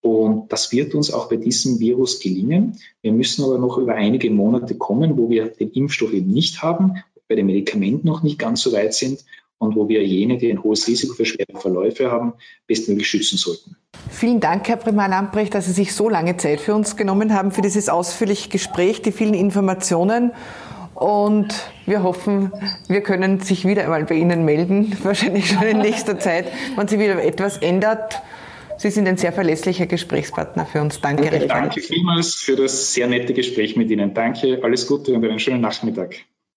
Speaker 2: Und das wird uns auch bei diesem Virus gelingen. Wir müssen aber noch über einige Monate kommen, wo wir den Impfstoff eben nicht haben, bei den Medikamenten noch nicht ganz so weit sind und wo wir jene, die ein hohes Risiko für schwere Verläufe haben, bestmöglich schützen sollten.
Speaker 3: Vielen Dank, Herr Priman Lamprecht, dass Sie sich so lange Zeit für uns genommen haben, für dieses ausführliche Gespräch, die vielen Informationen. Und wir hoffen, wir können sich wieder einmal bei Ihnen melden, [laughs] wahrscheinlich schon in nächster Zeit, wenn sich wieder etwas ändert. Sie sind ein sehr verlässlicher Gesprächspartner für uns. Danke
Speaker 2: recht Danke vielmals für das sehr nette Gespräch mit Ihnen. Danke, alles Gute und einen schönen Nachmittag.